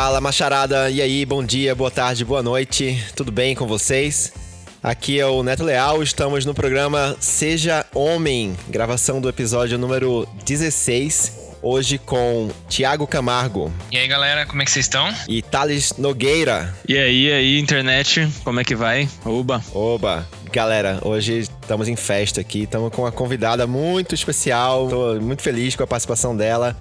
Fala, macharada. E aí, bom dia, boa tarde, boa noite. Tudo bem com vocês? Aqui é o Neto Leal, estamos no programa Seja Homem, gravação do episódio número 16. Hoje com Tiago Camargo. E aí, galera, como é que vocês estão? E Thales Nogueira. E aí, e aí, internet, como é que vai? Oba. Oba. Galera, hoje estamos em festa aqui, estamos com uma convidada muito especial. Estou muito feliz com a participação dela,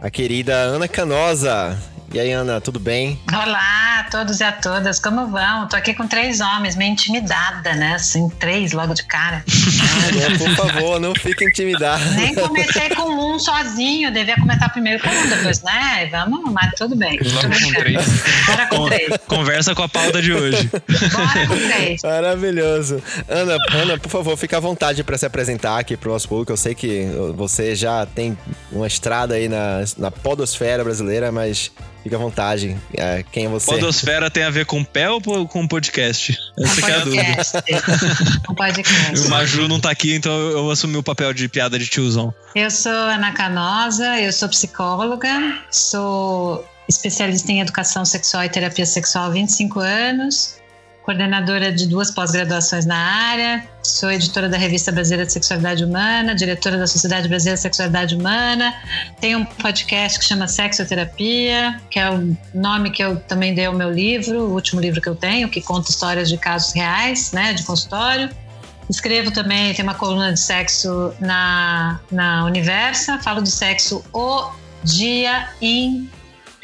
a querida Ana Canosa. E aí, Ana, tudo bem? Olá a todos e a todas, como vão? Tô aqui com três homens, meio intimidada, né? Assim, três logo de cara. Ah, por favor, não fique intimidada. Nem comecei com um sozinho, devia começar primeiro com um, depois, né? Vamos, mas tudo bem. Logo com três. Bora com três. Conversa com a pauta de hoje. Bora com três. Maravilhoso. Ana, Ana, por favor, fique à vontade para se apresentar aqui pro nosso público. Eu sei que você já tem uma estrada aí na, na podosfera brasileira, mas Fica à vontade. É, quem é você? Podosfera tem a ver com pé ou com podcast? Essa um é a dúvida. Um podcast. O Maju não tá aqui, então eu assumi o papel de piada de tiozão. Eu sou Ana Canosa, eu sou psicóloga, sou especialista em educação sexual e terapia sexual há 25 anos coordenadora de duas pós-graduações na área, sou editora da Revista Brasileira de Sexualidade Humana, diretora da Sociedade Brasileira de Sexualidade Humana, tenho um podcast que chama Sexoterapia, que é o nome que eu também dei ao meu livro, o último livro que eu tenho, que conta histórias de casos reais, né, de consultório. Escrevo também, tem uma coluna de sexo na, na Universa, falo do sexo o dia inteiro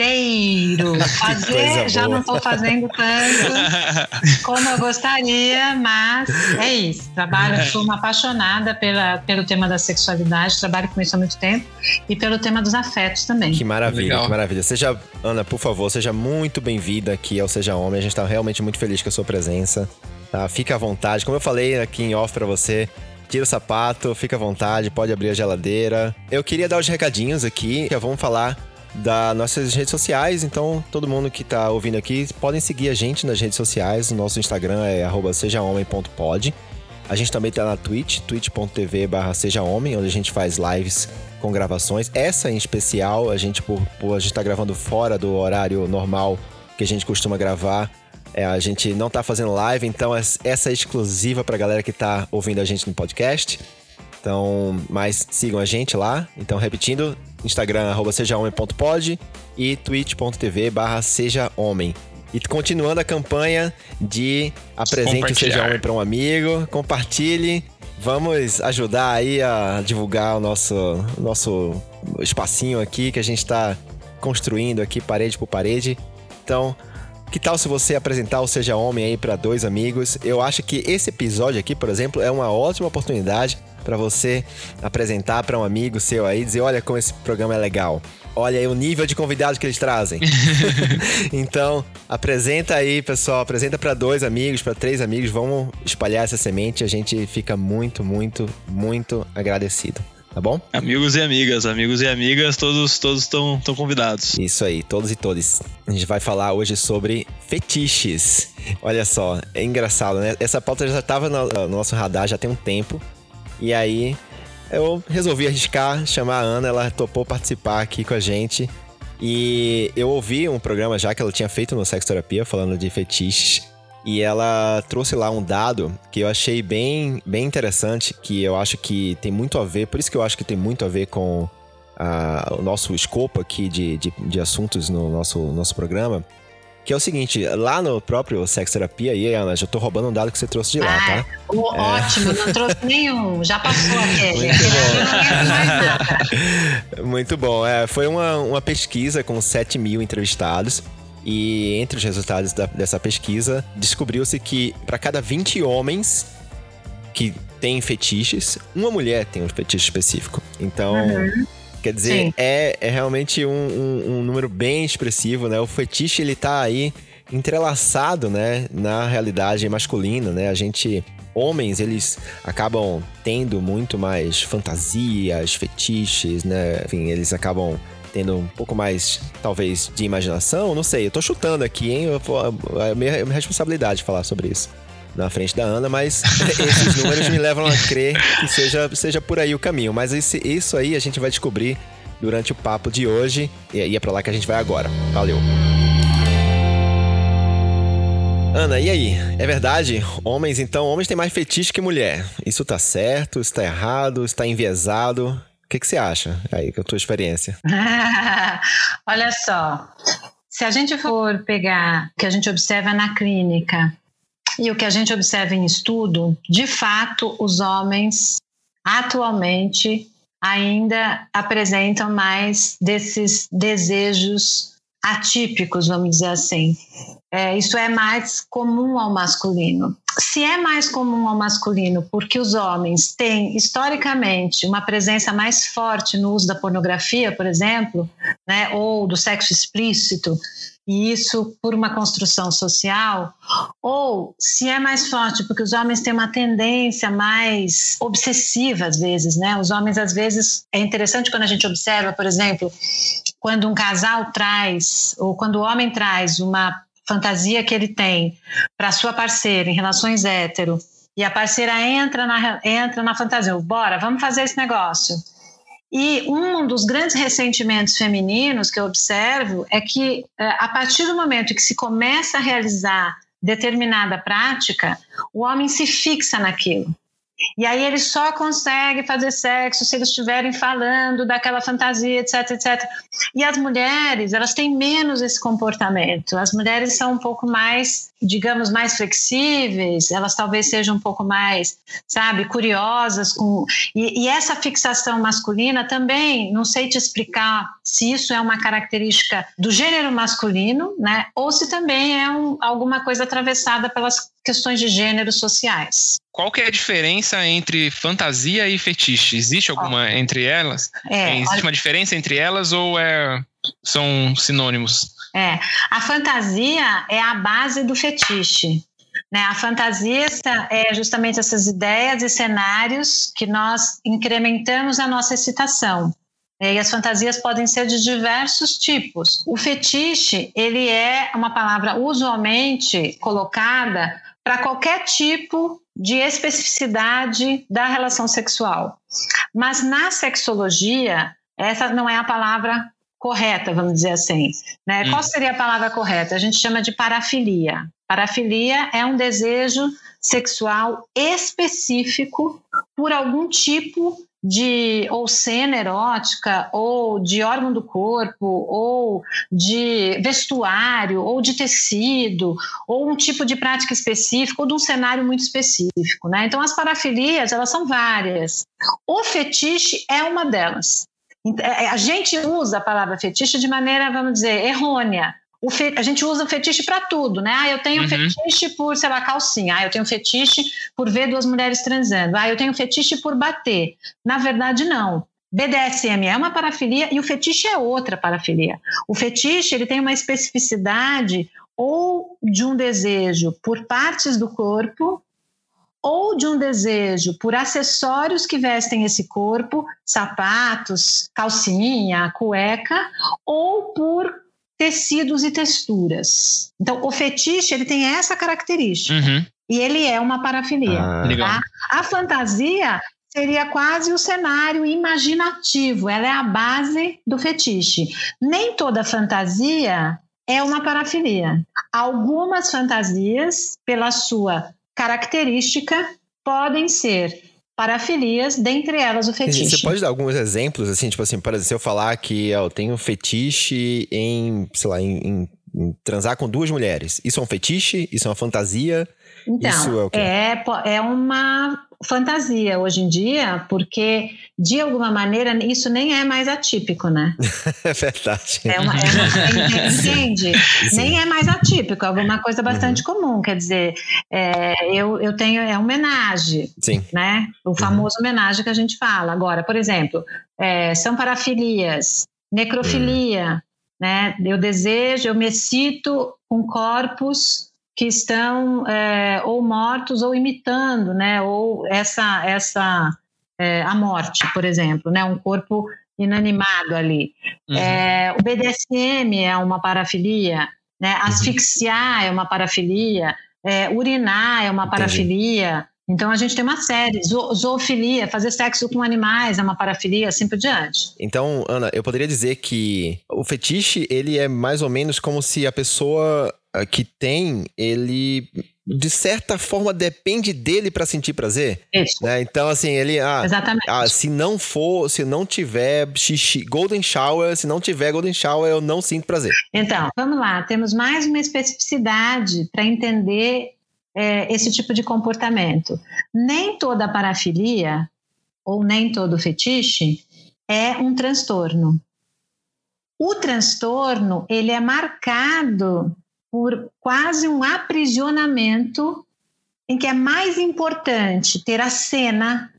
inteiro. Fazer, já não estou fazendo tanto como eu gostaria, mas é isso. Trabalho, sou uma apaixonada pela, pelo tema da sexualidade, trabalho com isso há muito tempo e pelo tema dos afetos também. Que maravilha, Legal. que maravilha. Seja, Ana, por favor, seja muito bem-vinda aqui ao Seja Homem. A gente está realmente muito feliz com a sua presença. Tá? Fica à vontade. Como eu falei aqui em off para você, tira o sapato, fica à vontade, pode abrir a geladeira. Eu queria dar os recadinhos aqui, já vamos falar das nossas redes sociais, então todo mundo que tá ouvindo aqui podem seguir a gente nas redes sociais, o nosso Instagram é sejahomem.pod. A gente também tá na Twitch, twitch.tv barra sejahomem, onde a gente faz lives com gravações. Essa em especial, a gente por, por a gente tá gravando fora do horário normal que a gente costuma gravar. É, a gente não tá fazendo live, então essa é exclusiva pra galera que tá ouvindo a gente no podcast. Então, mas sigam a gente lá. Então, repetindo, Instagram, arroba sejahomem.pod e twitch.tv barra sejahomem. E continuando a campanha de apresente o Seja Homem para um amigo, compartilhe. Vamos ajudar aí a divulgar o nosso, nosso espacinho aqui que a gente está construindo aqui parede por parede. Então, que tal se você apresentar o Seja Homem aí para dois amigos? Eu acho que esse episódio aqui, por exemplo, é uma ótima oportunidade para você apresentar para um amigo seu aí, dizer, olha como esse programa é legal. Olha aí o nível de convidados que eles trazem. então, apresenta aí, pessoal, apresenta para dois amigos, para três amigos, vamos espalhar essa semente, a gente fica muito, muito, muito agradecido. Tá bom? Amigos e amigas, amigos e amigas, todos todos estão convidados. Isso aí, todos e todas. A gente vai falar hoje sobre fetiches. Olha só, é engraçado, né? Essa pauta já estava no, no nosso radar já tem um tempo. E aí eu resolvi arriscar, chamar a Ana, ela topou participar aqui com a gente. E eu ouvi um programa já que ela tinha feito no Sex Terapia, falando de fetiches. E ela trouxe lá um dado que eu achei bem, bem interessante, que eu acho que tem muito a ver, por isso que eu acho que tem muito a ver com a, o nosso escopo aqui de, de, de assuntos no nosso, nosso programa. Que é o seguinte, lá no próprio Sex Terapia, aí, Ana, já tô roubando um dado que você trouxe de lá, ah, tá? ó- Ótimo, não trouxe nenhum, já passou aquele. Muito bom. Muito bom. É, foi uma, uma pesquisa com 7 mil entrevistados. E entre os resultados da- dessa pesquisa, descobriu-se que para cada 20 homens que têm fetiches, uma mulher tem um fetiche específico. Então, quer dizer, é, é realmente um, um- um número bem expressivo, né? O fetiche, ele tá aí entrelaçado, né, na realidade masculina, né? A gente homens, eles acabam tendo muito mais fantasias, fetiches, né? Enfim, eles acabam tendo um pouco mais, talvez, de imaginação, não sei. Eu tô chutando aqui, hein? Eu, vou- é minha, é minha responsabilidade falar sobre isso na frente da Ana, mas esses números me levam a crer que seja, seja por aí o caminho. Mas esse- isso aí a gente vai descobrir durante o papo de hoje. E e é pra lá que a gente vai agora. Valeu! Ana, e aí? É verdade? Homens, então, homens têm mais fetiche que mulher. Isso tá certo? Isso tá errado? Isso tá enviesado? Que, que você acha aí, com a tua experiência? Olha só, se a gente for pegar o que a gente observa na clínica e o que a gente observa em estudo, de fato, os homens atualmente ainda apresentam mais desses desejos atípicos, vamos dizer assim. É, isso é mais comum ao masculino. Se é mais comum ao masculino porque os homens têm, historicamente, uma presença mais forte no uso da pornografia, por exemplo, né, ou do sexo explícito, e isso por uma construção social, ou se é mais forte porque os homens têm uma tendência mais obsessiva às vezes, né? Os homens às vezes é interessante quando a gente observa, por exemplo, quando um casal traz ou quando o homem traz uma fantasia que ele tem para sua parceira em relações hétero e a parceira entra na entra na fantasia, bora, vamos fazer esse negócio. E um dos grandes ressentimentos femininos que eu observo é que, é, a partir do momento que se começa a realizar determinada prática, o homem se fixa naquilo. E aí ele só consegue fazer sexo se eles estiverem falando daquela fantasia, etc, etc. E as mulheres, elas têm menos esse comportamento. As mulheres são um pouco mais, digamos, mais flexíveis, elas talvez sejam um pouco mais, sabe, curiosas com e, e essa fixação masculina também, não sei te explicar se isso é uma característica do gênero masculino, né, ou se também é um, alguma coisa atravessada pelas questões de gênero sociais. Qual que é a diferença entre fantasia e fetiche? Existe alguma entre elas? É, Existe olha... uma diferença entre elas ou é, são sinônimos? É, a fantasia é a base do fetiche. Né? A fantasia é justamente essas ideias e cenários que nós incrementamos a nossa excitação. E as fantasias podem ser de diversos tipos. O fetiche, ele é uma palavra usualmente colocada para qualquer tipo de especificidade da relação sexual. Mas na sexologia, essa não é a palavra correta, vamos dizer assim. Né? Hum. Qual seria a palavra correta? A gente chama de parafilia. Parafilia é um desejo sexual específico por algum tipo de ou cena erótica, ou de órgão do corpo, ou de vestuário, ou de tecido, ou um tipo de prática específica, ou de um cenário muito específico. Né? Então, as parafilias, elas são várias. O fetiche é uma delas. É, a gente usa a palavra fetiche de maneira, vamos dizer, errônea fe... a gente usa o fetiche para tudo, né? Ah, eu tenho uhum. fetiche por, sei lá, calcinha. Ah, eu tenho fetiche por ver duas mulheres transando. Ah, eu tenho fetiche por bater. Na verdade, não. BDSM é uma parafilia e o fetiche é outra parafilia. O fetiche ele tem uma especificidade ou de um desejo por partes do corpo ou de um desejo por acessórios que vestem esse corpo, sapatos, calcinha, cueca, ou por tecidos e texturas. Então, o fetiche ele tem essa característica. Uhum. E ele é uma parafilia. Ah, tá? A fantasia seria quase o cenário imaginativo, ela é a base do fetiche. Nem toda fantasia é uma parafilia. Algumas fantasias, pela sua característica, podem ser parafilias, dentre elas o fetiche. Você pode dar alguns exemplos, assim, tipo assim, por exemplo, se eu falar que eu tenho fetiche em, sei lá, em, em, em transar com duas mulheres, isso é um fetiche? Isso é uma fantasia? Então, isso é, o quê? é, é uma fantasia hoje em dia, porque de alguma maneira isso nem é mais atípico, né? é verdade. É uma, é uma, entende? Sim. Nem é mais atípico, é alguma coisa bastante uhum. comum. Quer dizer, é, eu, eu tenho é homenagem, Sim. né? O uhum. famoso uhum. homenagem que a gente fala. Agora, por exemplo, é, são parafilias, necrofilia, uhum. né? Eu desejo, eu me cito com corpos que estão é, ou mortos ou imitando, né? Ou essa essa é, a morte, por exemplo, né? Um corpo inanimado ali. Uhum. É, o BDSM é uma parafilia, né? Uhum. Asfixiar é uma parafilia, é, urinar é uma parafilia. Entendi. Então a gente tem uma série, zo zoofilia, fazer sexo com animais é uma parafilia, assim por diante. Então, Ana, eu poderia dizer que o fetiche, ele é mais ou menos como se a pessoa que tem, ele de certa forma depende dele para sentir prazer. Isso. Né? Então, assim, ele. Ah, Exatamente. Ah, se não for, se não tiver xixi, Golden Shower, se não tiver Golden Shower, eu não sinto prazer. Então, vamos lá, temos mais uma especificidade para entender é, esse tipo de comportamento. Nem toda parafilia, ou nem todo fetiche, é um transtorno. O transtorno, ele é marcado por quase um aprisionamento em que é mais importante ter a cena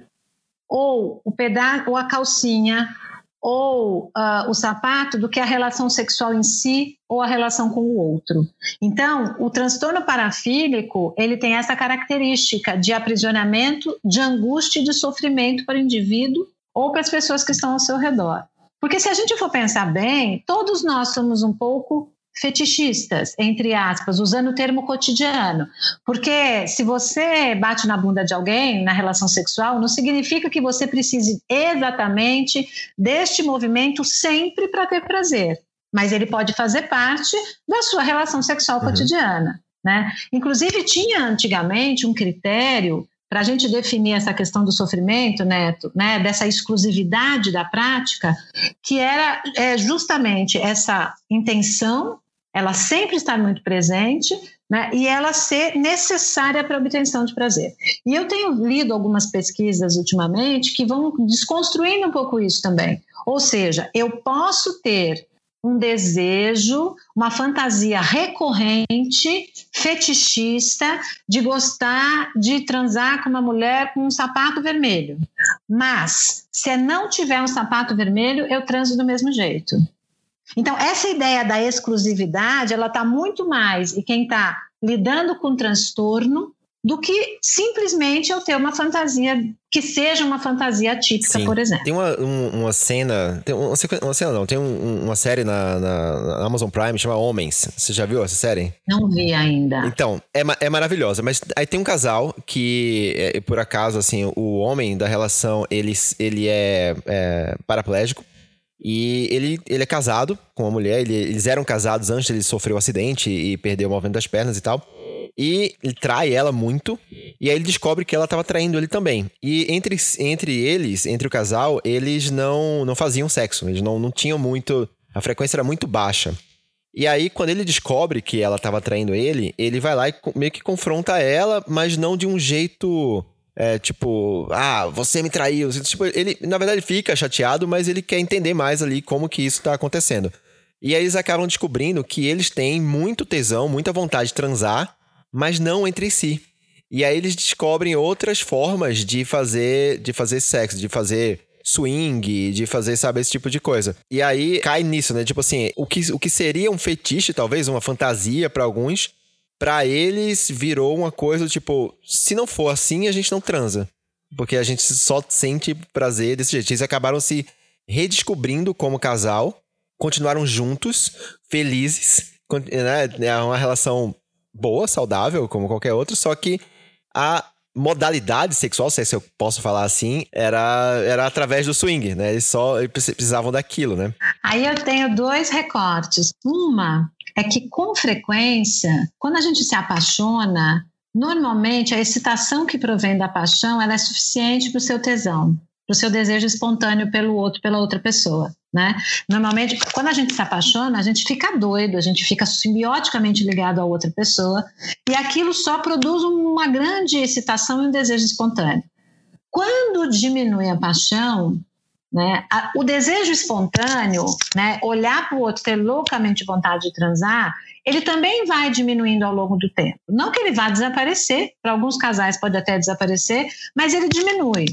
ou o pedaço ou a calcinha ou uh, o sapato do que a relação sexual em si ou a relação com o outro. Então, o transtorno parafílico ele tem essa característica de aprisionamento, de angústia e de sofrimento para o indivíduo ou para as pessoas que estão ao seu redor. Porque se a gente for pensar bem, todos nós somos um pouco fetichistas, entre aspas, usando o termo cotidiano. Porque se você bate na bunda de alguém na relação sexual, não significa que você precise exatamente deste movimento sempre para ter prazer. Mas ele pode fazer parte da sua relação sexual uhum. cotidiana. Né? Inclusive, tinha antigamente um critério para a gente definir essa questão do sofrimento, Neto, né, dessa exclusividade da prática, que era é, justamente essa intenção ela sempre estar muito presente né, e ela ser necessária para a obtenção de prazer. E eu tenho lido algumas pesquisas ultimamente que vão desconstruindo um pouco isso também. Ou seja, eu posso ter um desejo, uma fantasia recorrente, fetichista, de gostar de transar com uma mulher com um sapato vermelho. Mas, se não tiver um sapato vermelho, eu transo do mesmo jeito. Então, essa ideia da exclusividade, ela está muito mais e quem está lidando com transtorno do que simplesmente eu ter uma fantasia que seja uma fantasia típica, Sim. por exemplo. Tem uma, um, uma cena, tem uma, uma, cena não, tem um, uma série na, na, na, Amazon Prime chama Homens. Você já viu essa série? Não vi ainda. Então, é, é maravilhosa, mas aí tem um casal que, é, por acaso, assim, o homem da relação, ele, ele é, é paraplégico, e ele, ele é casado com uma mulher, ele, eles eram casados antes, ele sofreu um acidente e perdeu o movimento das pernas e tal. E ele trai ela muito, e aí ele descobre que ela estava traindo ele também. E entre, entre eles, entre o casal, eles não, não faziam sexo, eles não, não tinham muito. A frequência era muito baixa. E aí, quando ele descobre que ela estava traindo ele, ele vai lá e meio que confronta ela, mas não de um jeito é, tipo, ah, você me traiu. Tipo, ele, na verdade, fica chateado, mas ele quer entender mais ali como que isso tá acontecendo. E aí eles acabam descobrindo que eles têm muito tesão, muita vontade de transar, mas não entre si. E aí eles descobrem outras formas de fazer, de fazer sexo, de fazer swing, de fazer, sabe, esse tipo de coisa. E aí cai nisso, né? Tipo assim, o que, o que seria um fetiche, talvez, uma fantasia para alguns, para eles virou uma coisa tipo, se não for assim, a gente não transa. Porque a gente só sente prazer desse jeito. Eles acabaram se redescobrindo como casal, continuaram juntos, felizes, né? É uma relação boa, saudável, como qualquer outra, só que a modalidade sexual, se eu posso falar assim, era, era através do swing, né? Eles só precisavam daquilo, né? Aí eu tenho dois recortes. Uma é que, com frequência, quando a gente se apaixona, normalmente a excitação que provém da paixão ela é suficiente para o seu tesão, para o seu desejo espontâneo pelo outro, pela outra pessoa. Né? Normalmente, quando a gente se apaixona, a gente fica doido, a gente fica simbioticamente ligado a outra pessoa, e aquilo só produz uma grande excitação e um desejo espontâneo. Quando diminui a paixão, né? O desejo espontâneo, né, olhar para o outro, ter loucamente vontade de transar, ele também vai diminuindo ao longo do tempo. Não que ele vá desaparecer, para alguns casais pode até desaparecer, mas ele diminui.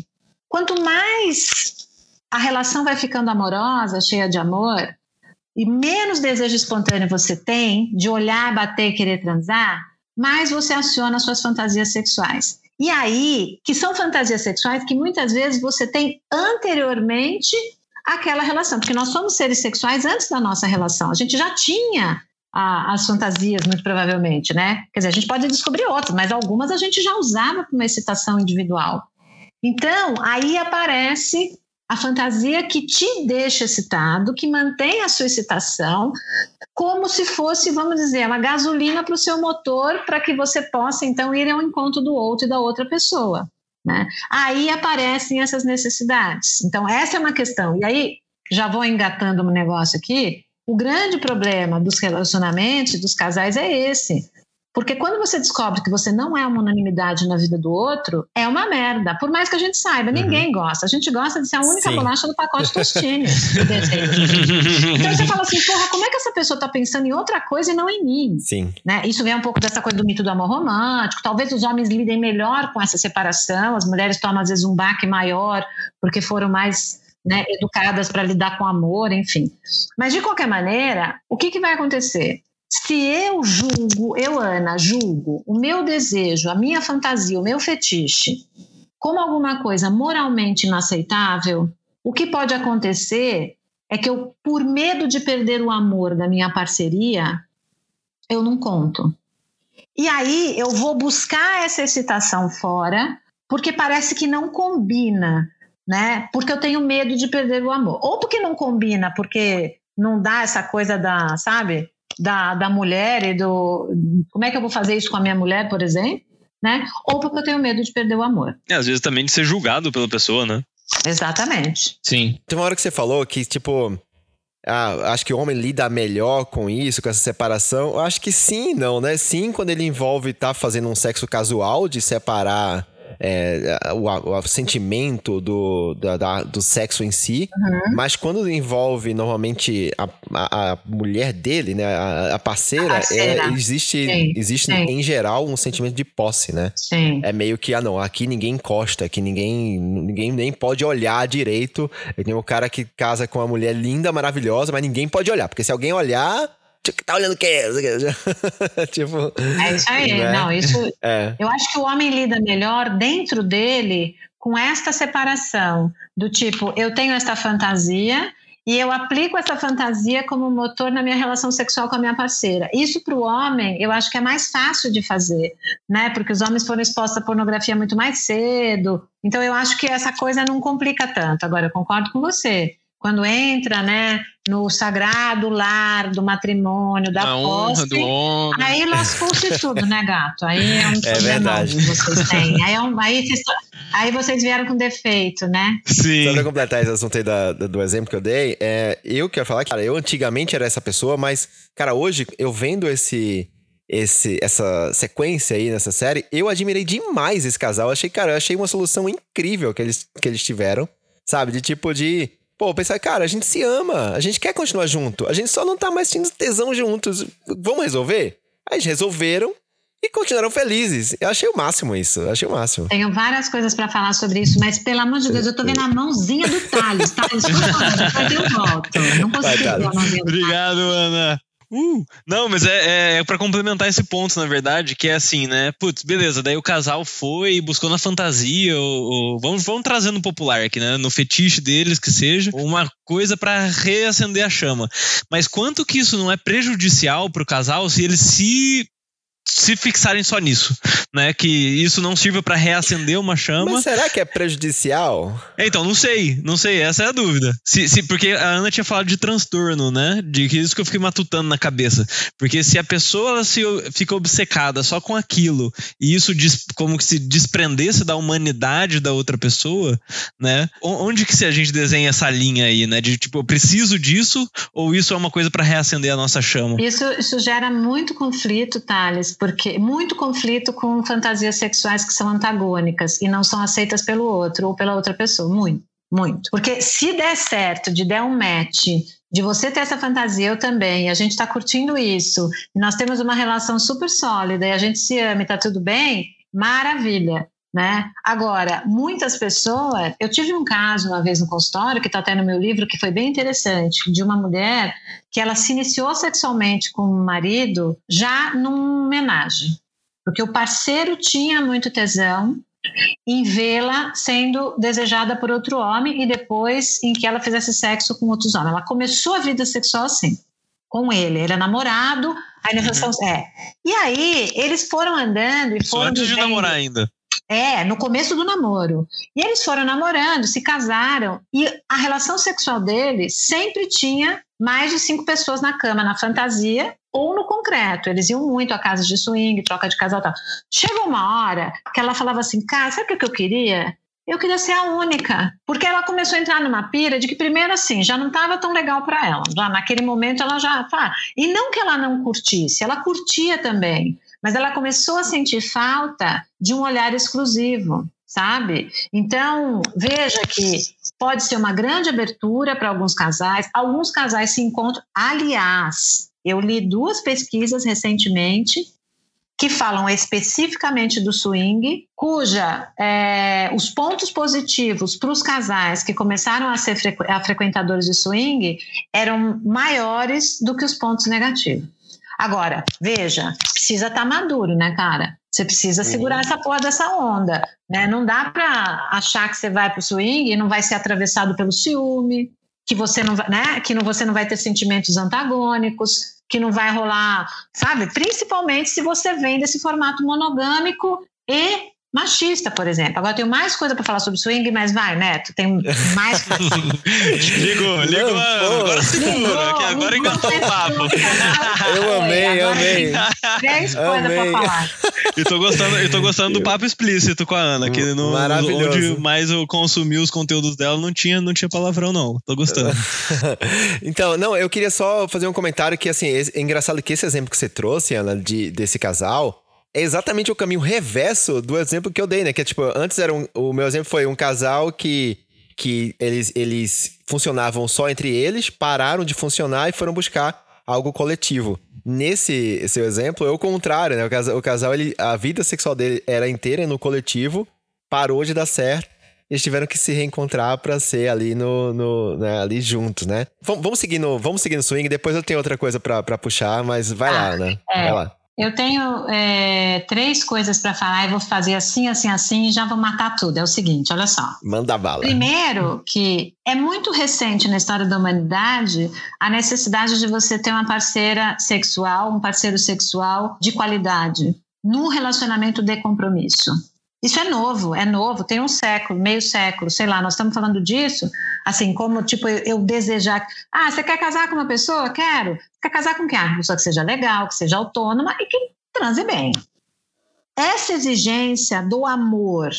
Quanto mais a relação vai ficando amorosa, cheia de amor, e menos desejo espontâneo você tem de olhar, bater querer transar, mais você aciona suas fantasias sexuais. E aí, que são fantasias sexuais que muitas vezes você tem anteriormente àquela relação, porque nós somos seres sexuais antes da nossa relação. A gente já tinha a, as fantasias, muito provavelmente, né? Quer dizer, a gente pode descobrir outras, mas algumas a gente já usava para uma excitação individual. Então, aí aparece a fantasia que te deixa excitado, que mantém a sua excitação, como se fosse, vamos dizer, uma gasolina para o seu motor, para que você possa então ir ao encontro do outro e da outra pessoa. Né? Aí aparecem essas necessidades. Então, essa é uma questão. E aí, já vou engatando um negócio aqui. O grande problema dos relacionamentos, dos casais, é esse. Porque quando você descobre que você não é uma unanimidade na vida do outro, é uma merda. Por mais que a gente saiba, ninguém uhum. gosta. A gente gosta de ser a única Sim. bolacha do pacote tostine. então você fala assim, porra, como é que essa pessoa está pensando em outra coisa e não em mim? Sim. Né? Isso vem um pouco dessa coisa do mito do amor romântico. Talvez os homens lidem melhor com essa separação, as mulheres tomam às vezes um baque maior porque foram mais né, educadas para lidar com amor, enfim. Mas de qualquer maneira, o que, que vai acontecer? Se eu julgo, eu, Ana, julgo o meu desejo, a minha fantasia, o meu fetiche, como alguma coisa moralmente inaceitável, o que pode acontecer é que eu, por medo de perder o amor da minha parceria, eu não conto. E aí eu vou buscar essa excitação fora, porque parece que não combina, né? Porque eu tenho medo de perder o amor. Ou porque não combina, porque não dá essa coisa da, sabe? Da, da mulher e do. Como é que eu vou fazer isso com a minha mulher, por exemplo? Né? Ou porque eu tenho medo de perder o amor. É, às vezes também de ser julgado pela pessoa, né? Exatamente. Sim. Tem uma hora que você falou que, tipo, ah, acho que o homem lida melhor com isso, com essa separação. Eu acho que sim, não, né? Sim, quando ele envolve estar tá fazendo um sexo casual de separar é, o, o, sentimento do, da, da, do sexo em si, uhum. mas quando envolve normalmente a, a, a mulher dele, né, a, a parceira, parceira. É, existe, sim, existe sim. em geral um sentimento de posse, né? Sim. É meio que, ah não, aqui ninguém encosta, aqui ninguém, ninguém nem pode olhar direito. Tem um cara que casa com uma mulher linda, maravilhosa, mas ninguém pode olhar, porque se alguém olhar tá olhando o quê? tipo. É isso aí. Né? Não, isso. É. Eu acho que o homem lida melhor dentro dele com esta separação do tipo, eu tenho esta fantasia e eu aplico essa fantasia como motor na minha relação sexual com a minha parceira. Isso para o homem, eu acho que é mais fácil de fazer, né? Porque os homens foram expostos à pornografia muito mais cedo. Então eu acho que essa coisa não complica tanto. Agora eu concordo com você quando entra, né, no sagrado lar do matrimônio, da a posse, do homem. aí lascou-se tudo, né, gato? Aí é um é verdade. que vocês têm. Aí, é um, aí, vocês, aí, vocês, vieram com defeito, né? Sim. Só pra completar esse assunto aí da, do exemplo que eu dei, é, eu quero falar que, cara, eu antigamente era essa pessoa, mas, cara, hoje eu vendo esse esse, essa sequência aí nessa série, eu admirei demais esse casal. Eu achei, cara, eu achei uma solução incrível que eles, que eles tiveram, sabe? De tipo de Pô, pensar, cara, a gente se ama, a gente quer continuar junto, a gente só não tá mais tendo tesão juntos. Vamos resolver? Aí eles resolveram e continuaram felizes. Eu achei o máximo isso, achei o máximo. Tenho várias coisas para falar sobre isso, mas pelo amor de Deus, eu tô vendo a mãozinha do Thales, Thales, por favor, depois eu volto. Não consigo ver a mãozinha do Obrigado, Ana. Uh, não, mas é, é, é para complementar esse ponto, na verdade, que é assim, né? Putz, beleza, daí o casal foi buscou na fantasia, ou, ou, vamos, vamos trazendo popular aqui, né? No fetiche deles, que seja, uma coisa para reacender a chama. Mas quanto que isso não é prejudicial pro casal se eles se se fixarem só nisso, né? Que isso não sirva para reacender uma chama. Mas será que é prejudicial? Então, não sei, não sei, essa é a dúvida. Se, se, porque a Ana tinha falado de transtorno, né? De que isso que eu fiquei matutando na cabeça. Porque se a pessoa se fica obcecada só com aquilo e isso diz, como que se desprendesse da humanidade da outra pessoa, né? Onde que se a gente desenha essa linha aí, né? De tipo, eu preciso disso ou isso é uma coisa para reacender a nossa chama? Isso, isso gera muito conflito, Thales porque muito conflito com fantasias sexuais que são antagônicas e não são aceitas pelo outro ou pela outra pessoa, muito, muito. Porque se der certo, de der um match, de você ter essa fantasia, eu também, a gente está curtindo isso, e nós temos uma relação super sólida e a gente se ama e está tudo bem, maravilha. Né? Agora, muitas pessoas. Eu tive um caso uma vez no consultório, que está até no meu livro, que foi bem interessante, de uma mulher que ela se iniciou sexualmente com o marido já num homenagem. Porque o parceiro tinha muito tesão em vê-la sendo desejada por outro homem e depois em que ela fizesse sexo com outros homens. Ela começou a vida sexual assim, com ele. Ele é namorado, aí uhum. é. E aí eles foram andando e foram. Só antes de namorar ainda. É, no começo do namoro. E eles foram namorando, se casaram, e a relação sexual deles sempre tinha mais de cinco pessoas na cama, na fantasia ou no concreto. Eles iam muito a casa de swing, troca de casal tal. Chegou uma hora que ela falava assim, cara, sabe o que eu queria? Eu queria ser a única, porque ela começou a entrar numa pira de que primeiro assim já não estava tão legal para ela, já naquele momento ela já tá. E não que ela não curtisse, ela curtia também, mas ela começou a sentir falta de um olhar exclusivo, sabe? Então, veja que pode ser uma grande abertura para alguns casais. Alguns casais se encontram. Aliás, eu li duas pesquisas recentemente que falam especificamente do swing, cuja é, os pontos positivos para os casais que começaram a ser frequ a frequentadores de swing eram maiores do que os pontos negativos. Agora, veja, precisa estar tá maduro, né, cara? Você precisa segurar uhum. essa porra dessa onda, né? Não dá para achar que você vai pro swing e não vai ser atravessado pelo ciúme, que você não vai, né? Que não, você não vai ter sentimentos antagônicos, que não vai rolar, sabe? Principalmente se você vem desse formato monogâmico e machista, por exemplo. Agora eu tenho mais coisa para falar sobre swing, mas vai, Neto, tem mais Ligou, ligou. Agora segura, que agora engatou o papo. Eu amei, eu amei. Três coisas pra falar. E tô gostando, eu tô gostando do papo explícito com a Ana, que no, onde mais eu consumi os conteúdos dela não tinha, não tinha palavrão, não. Tô gostando. então, não, eu queria só fazer um comentário que, assim, é engraçado que esse exemplo que você trouxe, Ana, de, desse casal, é exatamente o caminho reverso do exemplo que eu dei, né? Que é tipo, antes era um, o meu exemplo foi um casal que, que eles, eles funcionavam só entre eles, pararam de funcionar e foram buscar algo coletivo. Nesse seu exemplo, é o contrário, né? O casal, o casal ele, a vida sexual dele era inteira no coletivo, parou de dar certo. Eles tiveram que se reencontrar para ser ali no, no né, ali juntos, né? Vamos, vamos seguir no, vamos seguir no swing. Depois eu tenho outra coisa para puxar, mas vai ah, lá, né? É. Vai lá. Eu tenho é, três coisas para falar e vou fazer assim, assim, assim e já vou matar tudo. É o seguinte, olha só. Manda bala. Primeiro, que é muito recente na história da humanidade a necessidade de você ter uma parceira sexual, um parceiro sexual de qualidade, num relacionamento de compromisso. Isso é novo, é novo, tem um século, meio século, sei lá, nós estamos falando disso, assim, como, tipo, eu, eu desejar. Ah, você quer casar com uma pessoa? Quero. Quer casar com quem? Ah, uma pessoa que seja legal, que seja autônoma e que transe bem. Essa exigência do amor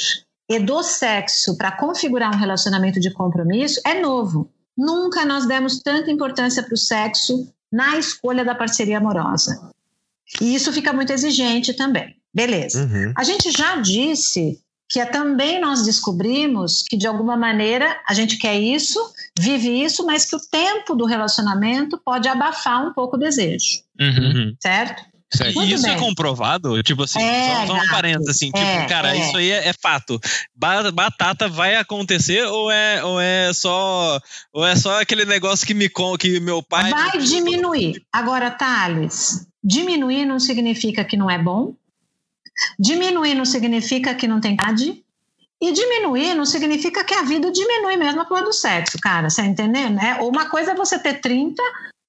e do sexo para configurar um relacionamento de compromisso é novo. Nunca nós demos tanta importância para o sexo na escolha da parceria amorosa. E isso fica muito exigente também. Beleza. Uhum. A gente já disse que é também nós descobrimos que de alguma maneira a gente quer isso, vive isso, mas que o tempo do relacionamento pode abafar um pouco o desejo. Uhum. Certo? E isso é bem. é comprovado? Tipo assim, é, só, só um parênteses, assim, é, tipo, cara, é. isso aí é, é, fato. Batata vai acontecer ou é, ou é só ou é só aquele negócio que me que meu pai vai diminuir. Agora, Thales, diminuir não significa que não é bom, Diminuir não significa que não tem idade. E diminuir não significa que a vida diminui mesmo a cor do sexo, cara. Você entendendo? Né? Uma coisa é você ter 30,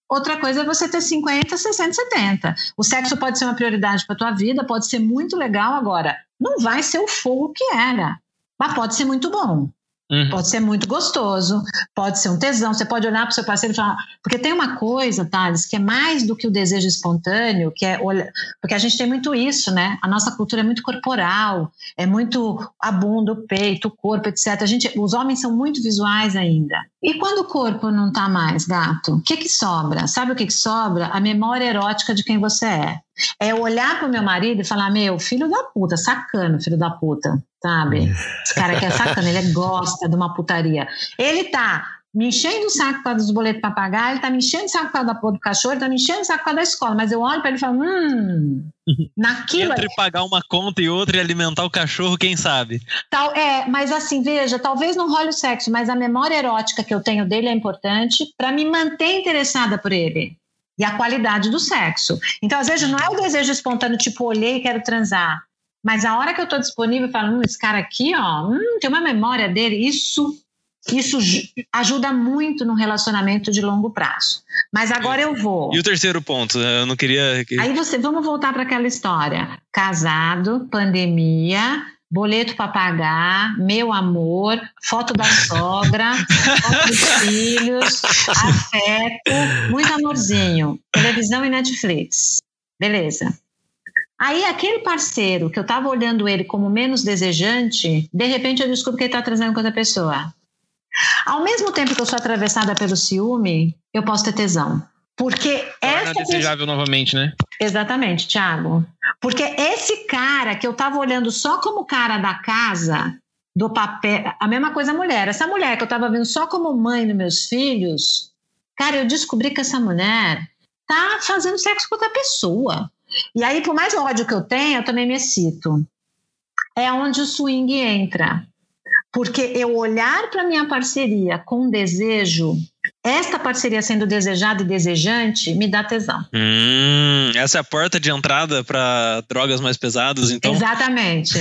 outra coisa é você ter 50, 60, 70. O sexo pode ser uma prioridade para tua vida, pode ser muito legal agora. Não vai ser o fogo que era, mas pode ser muito bom. Uhum. Pode ser muito gostoso, pode ser um tesão. Você pode olhar para o seu parceiro e falar. Porque tem uma coisa, Thales, que é mais do que o desejo espontâneo, que é olhar. Porque a gente tem muito isso, né? A nossa cultura é muito corporal, é muito a bunda, o peito, o corpo, etc. A gente, os homens são muito visuais ainda. E quando o corpo não está mais, gato, o que, que sobra? Sabe o que, que sobra? A memória erótica de quem você é. É olhar para o meu marido e falar: Meu, filho da puta, sacana, filho da puta, sabe? Esse cara aqui é sacana, ele gosta de uma putaria. Ele tá me enchendo o saco por causa dos boletos para pagar, ele tá me enchendo o saco por causa da porra do cachorro, ele tá me enchendo o saco por causa da escola, mas eu olho para ele e falo, hum, naquilo... Entre pagar uma conta e outra e alimentar o cachorro, quem sabe? Tal, é, mas assim, veja, talvez não role o sexo, mas a memória erótica que eu tenho dele é importante para me manter interessada por ele e a qualidade do sexo. Então, às vezes, não é o desejo espontâneo, tipo, olhei e quero transar. Mas a hora que eu estou disponível, eu falo, hum, esse cara aqui, ó, hum, tem uma memória dele, isso, isso ajuda muito no relacionamento de longo prazo. Mas agora eu vou. E o terceiro ponto, eu não queria. Aí você, vamos voltar para aquela história: casado, pandemia, boleto para pagar, meu amor, foto da sogra, foto dos filhos, afeto, muito amorzinho, televisão e Netflix. Beleza. Aí aquele parceiro que eu estava olhando ele como menos desejante, de repente eu descubro que ele está trazendo com outra pessoa. Ao mesmo tempo que eu sou atravessada pelo ciúme, eu posso ter tesão. Porque essa. É desejável novamente, né? Exatamente, Thiago. Porque esse cara que eu tava olhando só como cara da casa, do papel. A mesma coisa a mulher. Essa mulher que eu tava vendo só como mãe dos meus filhos, cara, eu descobri que essa mulher tá fazendo sexo com outra pessoa. E aí, por mais ódio que eu tenha, eu também me excito. É onde o swing entra. Porque eu olhar para minha parceria com desejo, esta parceria sendo desejada e desejante, me dá tesão. Hum, essa é a porta de entrada para drogas mais pesadas, então? Exatamente.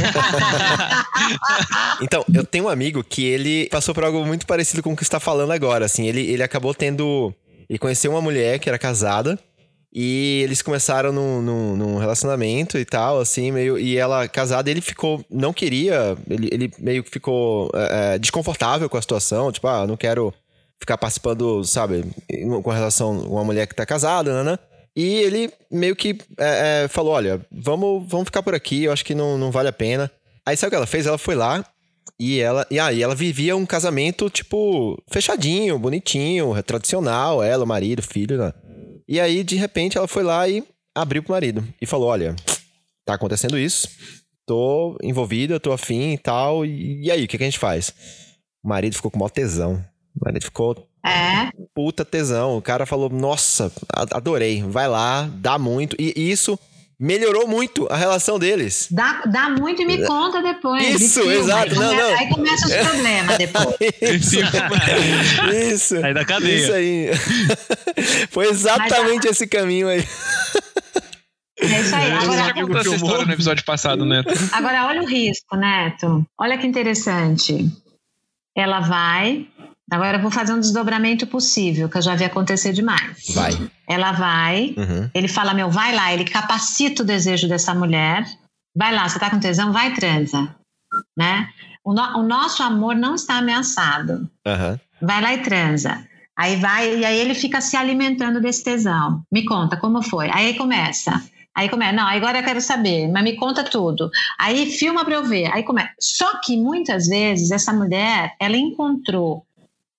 então, eu tenho um amigo que ele passou por algo muito parecido com o que está falando agora. Assim, ele, ele acabou tendo. Ele conheceu uma mulher que era casada. E eles começaram num, num, num, relacionamento e tal, assim, meio. E ela casada, ele ficou. Não queria. Ele, ele meio que ficou é, desconfortável com a situação. Tipo, ah, não quero ficar participando, sabe, com relação a uma mulher que tá casada, né? né? E ele meio que é, é, falou: olha, vamos, vamos ficar por aqui, eu acho que não, não vale a pena. Aí sabe o que ela fez? Ela foi lá e ela, e aí ela vivia um casamento, tipo, fechadinho, bonitinho, tradicional, ela, o marido, filho, né? E aí, de repente, ela foi lá e abriu pro marido e falou: Olha, tá acontecendo isso, tô envolvida, tô afim e tal, e, e aí, o que, que a gente faz? O marido ficou com maior tesão. O marido ficou é. puta tesão. O cara falou: Nossa, adorei, vai lá, dá muito. E isso melhorou muito a relação deles. Dá, dá muito e me conta depois. Isso, filma, exato. Aí, não, começa, não. aí começa os problemas depois. isso. isso. Aí da cadeia. Isso aí. Foi exatamente esse caminho aí. É isso aí. Agora, Você já contou essa história no episódio passado, Neto. Agora, olha o risco, Neto. Olha que interessante. Ela vai, Agora eu vou fazer um desdobramento possível, que eu já vi acontecer demais. Vai. Ela vai, uhum. ele fala, meu, vai lá, ele capacita o desejo dessa mulher. Vai lá, você tá com tesão, vai transa. Né? O, no, o nosso amor não está ameaçado. Uhum. Vai lá e transa. Aí vai, e aí ele fica se alimentando desse tesão. Me conta, como foi? Aí começa. Aí começa, não, agora eu quero saber, mas me conta tudo. Aí filma para eu ver. Aí começa. Só que muitas vezes essa mulher, ela encontrou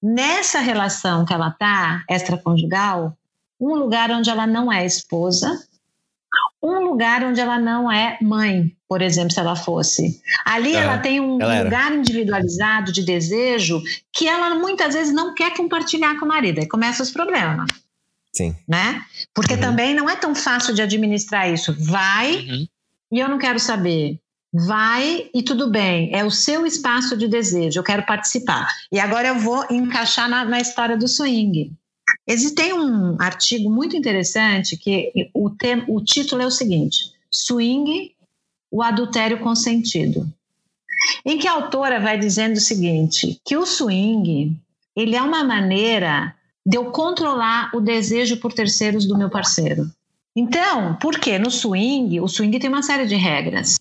nessa relação que ela está, extraconjugal, um lugar onde ela não é esposa, um lugar onde ela não é mãe, por exemplo, se ela fosse. Ali ela tem um lugar individualizado de desejo que ela muitas vezes não quer compartilhar com o marido. Aí começam os problemas. Sim. Né? Porque uhum. também não é tão fácil de administrar isso. Vai uhum. e eu não quero saber. Vai e tudo bem, é o seu espaço de desejo, eu quero participar. E agora eu vou encaixar na, na história do swing. Existe um artigo muito interessante que o, tem, o título é o seguinte: Swing, o adultério consentido. Em que a autora vai dizendo o seguinte: que o swing ele é uma maneira de eu controlar o desejo por terceiros do meu parceiro. Então, por quê? No swing, o swing tem uma série de regras.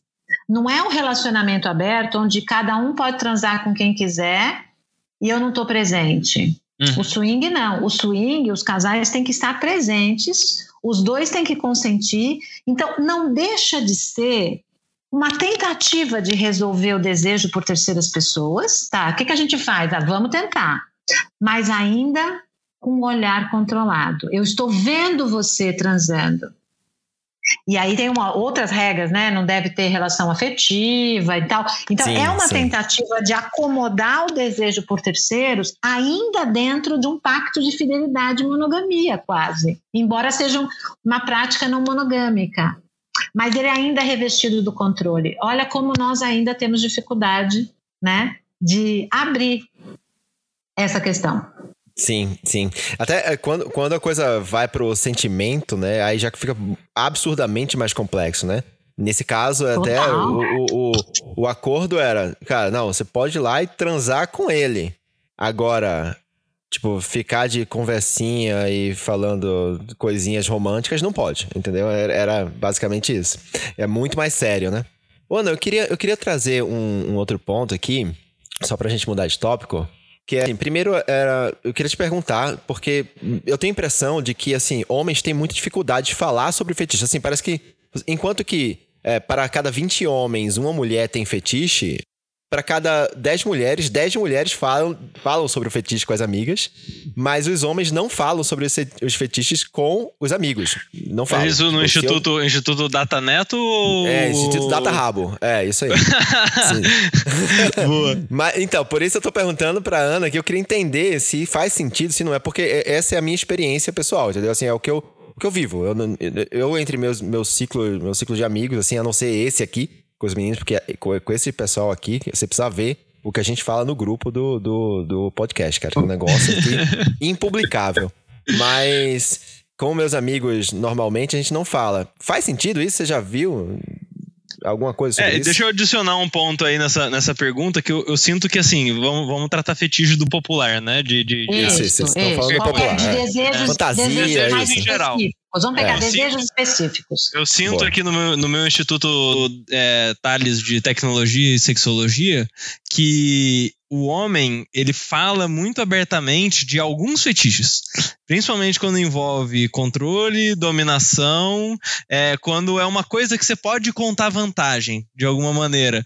Não é um relacionamento aberto onde cada um pode transar com quem quiser e eu não estou presente. Uhum. O swing não. O swing, os casais têm que estar presentes, os dois têm que consentir. Então, não deixa de ser uma tentativa de resolver o desejo por terceiras pessoas. Tá, o que, que a gente faz? Ah, vamos tentar. Mas ainda com um olhar controlado. Eu estou vendo você transando. E aí tem uma, outras regras, né? Não deve ter relação afetiva e tal. Então sim, é uma sim. tentativa de acomodar o desejo por terceiros ainda dentro de um pacto de fidelidade e monogamia, quase. Embora seja uma prática não monogâmica. Mas ele ainda é revestido do controle. Olha como nós ainda temos dificuldade, né? De abrir essa questão. Sim, sim. Até é, quando, quando a coisa vai pro sentimento, né? Aí já fica absurdamente mais complexo, né? Nesse caso, até o, o, o, o, acordo era, cara, não, você pode ir lá e transar com ele. Agora, tipo, ficar de conversinha e falando coisinhas românticas não pode, entendeu? Era, era basicamente isso. É muito mais sério, né? Ana, eu queria, eu queria trazer um, um outro ponto aqui, só pra gente mudar de tópico. Que é, assim, primeiro era, eu queria te perguntar, porque eu tenho a impressão de que, assim, homens têm muita dificuldade de falar sobre fetiche. Assim, parece que, enquanto que é, para cada 20 homens, uma mulher tem fetiche, para cada 10 mulheres, 10 mulheres falam, falam sobre o fetiche com as amigas, mas os homens não falam sobre os fetiches com os amigos. Não falam. É isso no Instituto, eu... Instituto Data Neto ou... É, Instituto Data Rabo. É, isso aí. Boa. Mas, então, por isso eu tô perguntando pra Ana que eu queria entender se faz sentido, se não é, porque essa é a minha experiência pessoal, entendeu? Assim, é o que eu, o que eu vivo. Eu, eu entre meus, meus, ciclos, meu ciclo de amigos, assim, a não ser esse aqui, com os meninos, porque com esse pessoal aqui, você precisa ver o que a gente fala no grupo do, do, do podcast, cara. É um negócio aqui impublicável. Mas, com meus amigos, normalmente a gente não fala. Faz sentido isso? Você já viu? Alguma coisa sobre é, isso? Deixa eu adicionar um ponto aí nessa, nessa pergunta, que eu, eu sinto que, assim, vamos, vamos tratar fetiche do popular, né? De, de, de... Isso, isso, vocês estão falando popular. De desejos, é. Fantasia, desejos mais em geral. Vamos pegar é. desejos específicos. Eu sinto Boa. aqui no meu, no meu Instituto é, Tales de Tecnologia e Sexologia que o homem ele fala muito abertamente de alguns fetiches, principalmente quando envolve controle, dominação, é, quando é uma coisa que você pode contar vantagem de alguma maneira.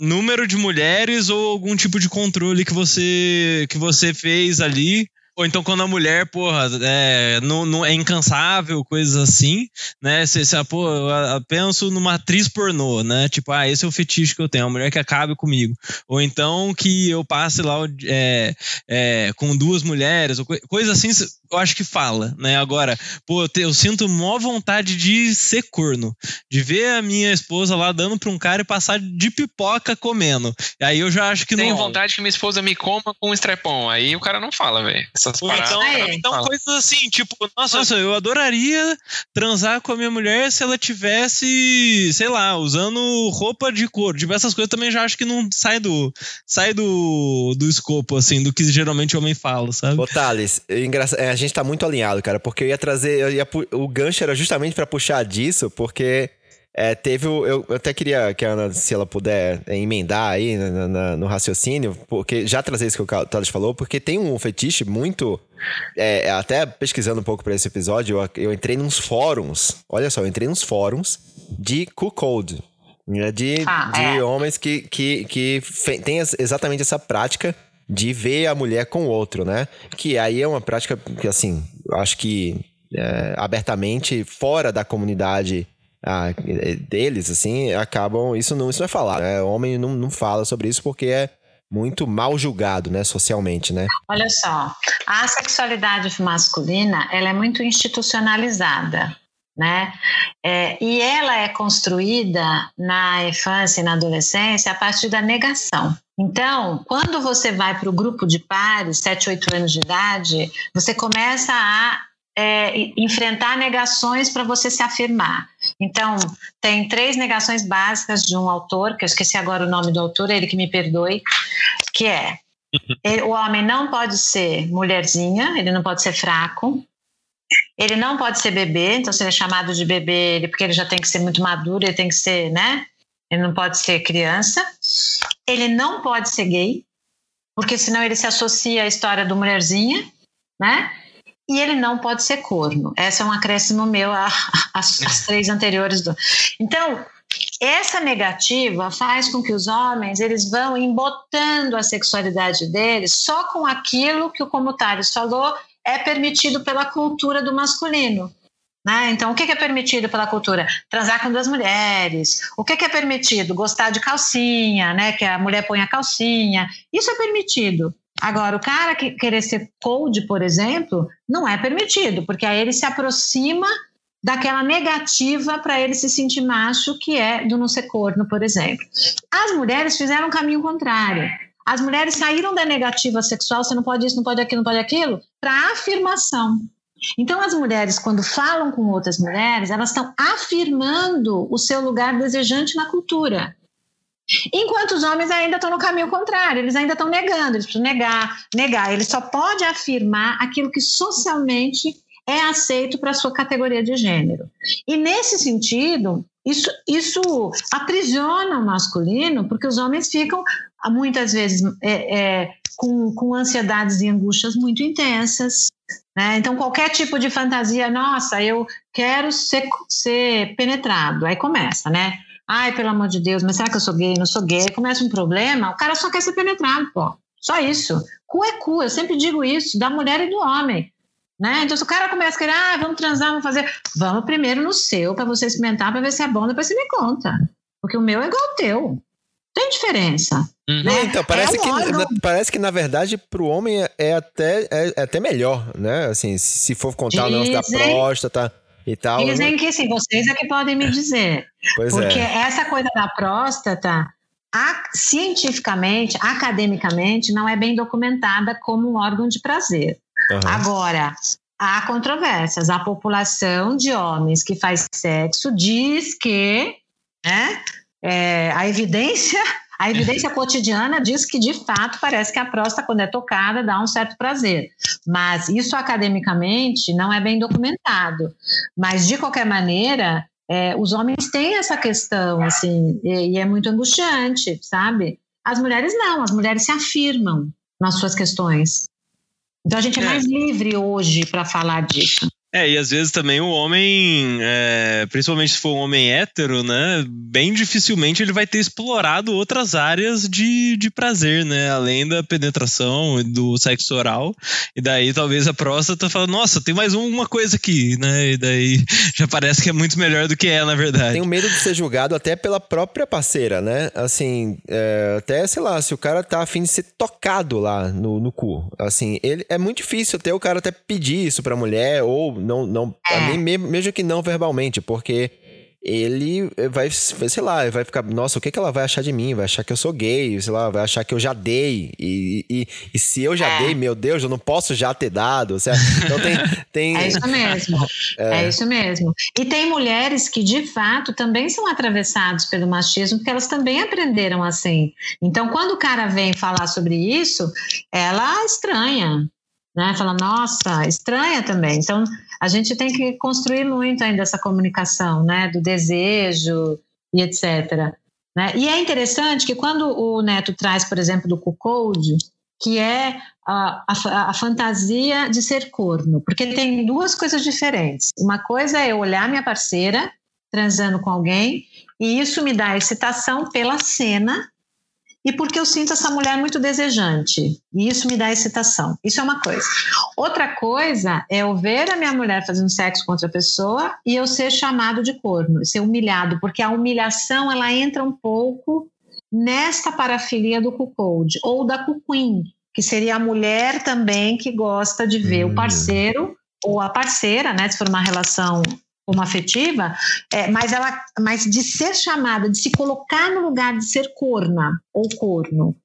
Número de mulheres ou algum tipo de controle que você que você fez ali ou então quando a mulher, porra, é, não, não é incansável, coisas assim, né? Você pô, eu penso numa atriz pornô, né? Tipo, ah, esse é o fetiche que eu tenho, uma mulher que acabe comigo. Ou então que eu passe lá é, é, com duas mulheres, ou coisa assim, eu acho que fala, né? Agora, pô, eu, te, eu sinto maior vontade de ser corno, de ver a minha esposa lá dando pra um cara e passar de pipoca comendo. Aí eu já acho que Tenho não. Tenho vontade que minha esposa me coma com um strepon. Aí o cara não fala, velho essas paradas. Então, é. então coisas assim, tipo, nossa, nossa, eu adoraria transar com a minha mulher se ela tivesse, sei lá, usando roupa de couro. Diversas coisas também já acho que não sai do sai do, do escopo, assim, do que geralmente o homem fala, sabe? Ô, Thales, é, a gente tá muito alinhado, cara, porque eu ia trazer, eu ia, o gancho era justamente para puxar disso, porque é, teve o. Eu, até queria que a Ana, se ela puder é, emendar aí na, na, no raciocínio, porque já trazer isso que o Thales falou, porque tem um fetiche muito. É, até pesquisando um pouco para esse episódio, eu, eu, entrei nos fóruns. Olha só, eu entrei nos fóruns de cuckold. Né, de, ah, de é. homens que, que, que têm exatamente essa prática de ver a mulher com o outro, né? Que aí é uma prática que, assim, acho que é, abertamente fora da comunidade ah, deles, assim, acabam. Isso não, isso não é falar, né? O homem não, não fala sobre isso porque é muito mal julgado, né, socialmente, né? Olha só, a sexualidade masculina, ela é muito institucionalizada, né? É, e ela é construída na infância e na adolescência a partir da negação. Então, quando você vai para o grupo de pares, 7, 8 anos de idade, você começa a é, enfrentar negações para você se afirmar. Então, tem três negações básicas de um autor, que eu esqueci agora o nome do autor, ele que me perdoe, que é o homem não pode ser mulherzinha, ele não pode ser fraco, ele não pode ser bebê, então se ele é chamado de bebê, ele, porque ele já tem que ser muito maduro, ele tem que ser, né? Ele não pode ser criança. Ele não pode ser gay, porque senão ele se associa à história do mulherzinha, né? e ele não pode ser corno. Essa é um acréscimo meu às três anteriores. Do... Então, essa negativa faz com que os homens eles vão embotando a sexualidade deles só com aquilo que, como o Thales falou, é permitido pela cultura do masculino. Né? Então, o que é permitido pela cultura? Transar com duas mulheres. O que é permitido? Gostar de calcinha, né? que a mulher põe a calcinha. Isso é permitido. Agora, o cara que querer ser cold, por exemplo, não é permitido, porque aí ele se aproxima daquela negativa para ele se sentir macho, que é do não ser corno, por exemplo. As mulheres fizeram um caminho contrário. As mulheres saíram da negativa sexual, você não pode isso, não pode aquilo, não pode aquilo, para afirmação. Então, as mulheres, quando falam com outras mulheres, elas estão afirmando o seu lugar desejante na cultura. Enquanto os homens ainda estão no caminho contrário, eles ainda estão negando, eles precisam negar, negar. Ele só pode afirmar aquilo que socialmente é aceito para a sua categoria de gênero. E nesse sentido, Isso, isso aprisiona o masculino, porque os homens ficam, muitas vezes, é, é, com, com ansiedades e angústias muito intensas. Né? Então, qualquer tipo de fantasia, nossa, eu quero ser, ser penetrado. Aí começa, né? Ai, pelo amor de Deus, mas será que eu sou gay? Não sou gay. Começa um problema, o cara só quer ser penetrado, pô. Só isso. Cu é cu, eu sempre digo isso, da mulher e do homem. Né? Então, se o cara começa a querer, ah, vamos transar, vamos fazer. Vamos primeiro no seu, para você experimentar, para ver se é bom, depois você me conta. Porque o meu é igual ao teu. Tem diferença. Uhum. Né? Então, parece, é que, na, parece que, na verdade, para o homem é, é até, é, é, até melhor, né? Assim, se for contar Dizem, o negócio da próstata e tal. Dizem que sim, vocês é que podem me dizer. Pois porque é. essa coisa da próstata, a, cientificamente, academicamente, não é bem documentada como um órgão de prazer. Uhum. Agora, há controvérsias. A população de homens que faz sexo diz que né, é, a evidência. A evidência cotidiana diz que, de fato, parece que a próstata, quando é tocada, dá um certo prazer. Mas isso academicamente não é bem documentado. Mas, de qualquer maneira, é, os homens têm essa questão, assim, e, e é muito angustiante, sabe? As mulheres não, as mulheres se afirmam nas suas questões. Então a gente é, é mais livre hoje para falar disso. É, e às vezes também o homem, é, principalmente se for um homem hétero, né? Bem dificilmente ele vai ter explorado outras áreas de, de prazer, né? Além da penetração e do sexo oral. E daí talvez a próstata fala, nossa, tem mais uma coisa aqui, né? E daí já parece que é muito melhor do que é, na verdade. Tenho medo de ser julgado até pela própria parceira, né? Assim, é, até, sei lá, se o cara tá afim de ser tocado lá no, no cu. Assim, ele, é muito difícil até o cara até pedir isso pra mulher ou não, não é. nem mesmo, que não verbalmente, porque ele vai, sei lá, vai ficar, nossa, o que, que ela vai achar de mim? Vai achar que eu sou gay, sei lá, vai achar que eu já dei. E, e, e se eu já é. dei, meu Deus, eu não posso já ter dado. Certo? Então tem, tem. É isso mesmo. É. é. isso mesmo. E tem mulheres que, de fato, também são atravessadas pelo machismo, porque elas também aprenderam assim. Então, quando o cara vem falar sobre isso, ela estranha. Né? Fala, nossa, estranha também. Então, a gente tem que construir muito ainda essa comunicação, né, do desejo e etc. Né? E é interessante que quando o Neto traz, por exemplo, do Cuckold, que é a, a, a, fantasia de ser corno, porque tem duas coisas diferentes. Uma coisa é eu olhar minha parceira transando com alguém e isso me dá excitação pela cena e porque eu sinto essa mulher muito desejante. E isso me dá excitação. Isso é uma coisa. Outra coisa é eu ver a minha mulher fazendo sexo com outra pessoa e eu ser chamado de corno, ser humilhado, porque a humilhação ela entra um pouco nesta parafilia do cuckold ou da cuquin, que seria a mulher também que gosta de ver hum. o parceiro ou a parceira, né, se for uma relação como afetiva, é, mas ela, mas de ser chamada, de se colocar no lugar de ser corna ou corno.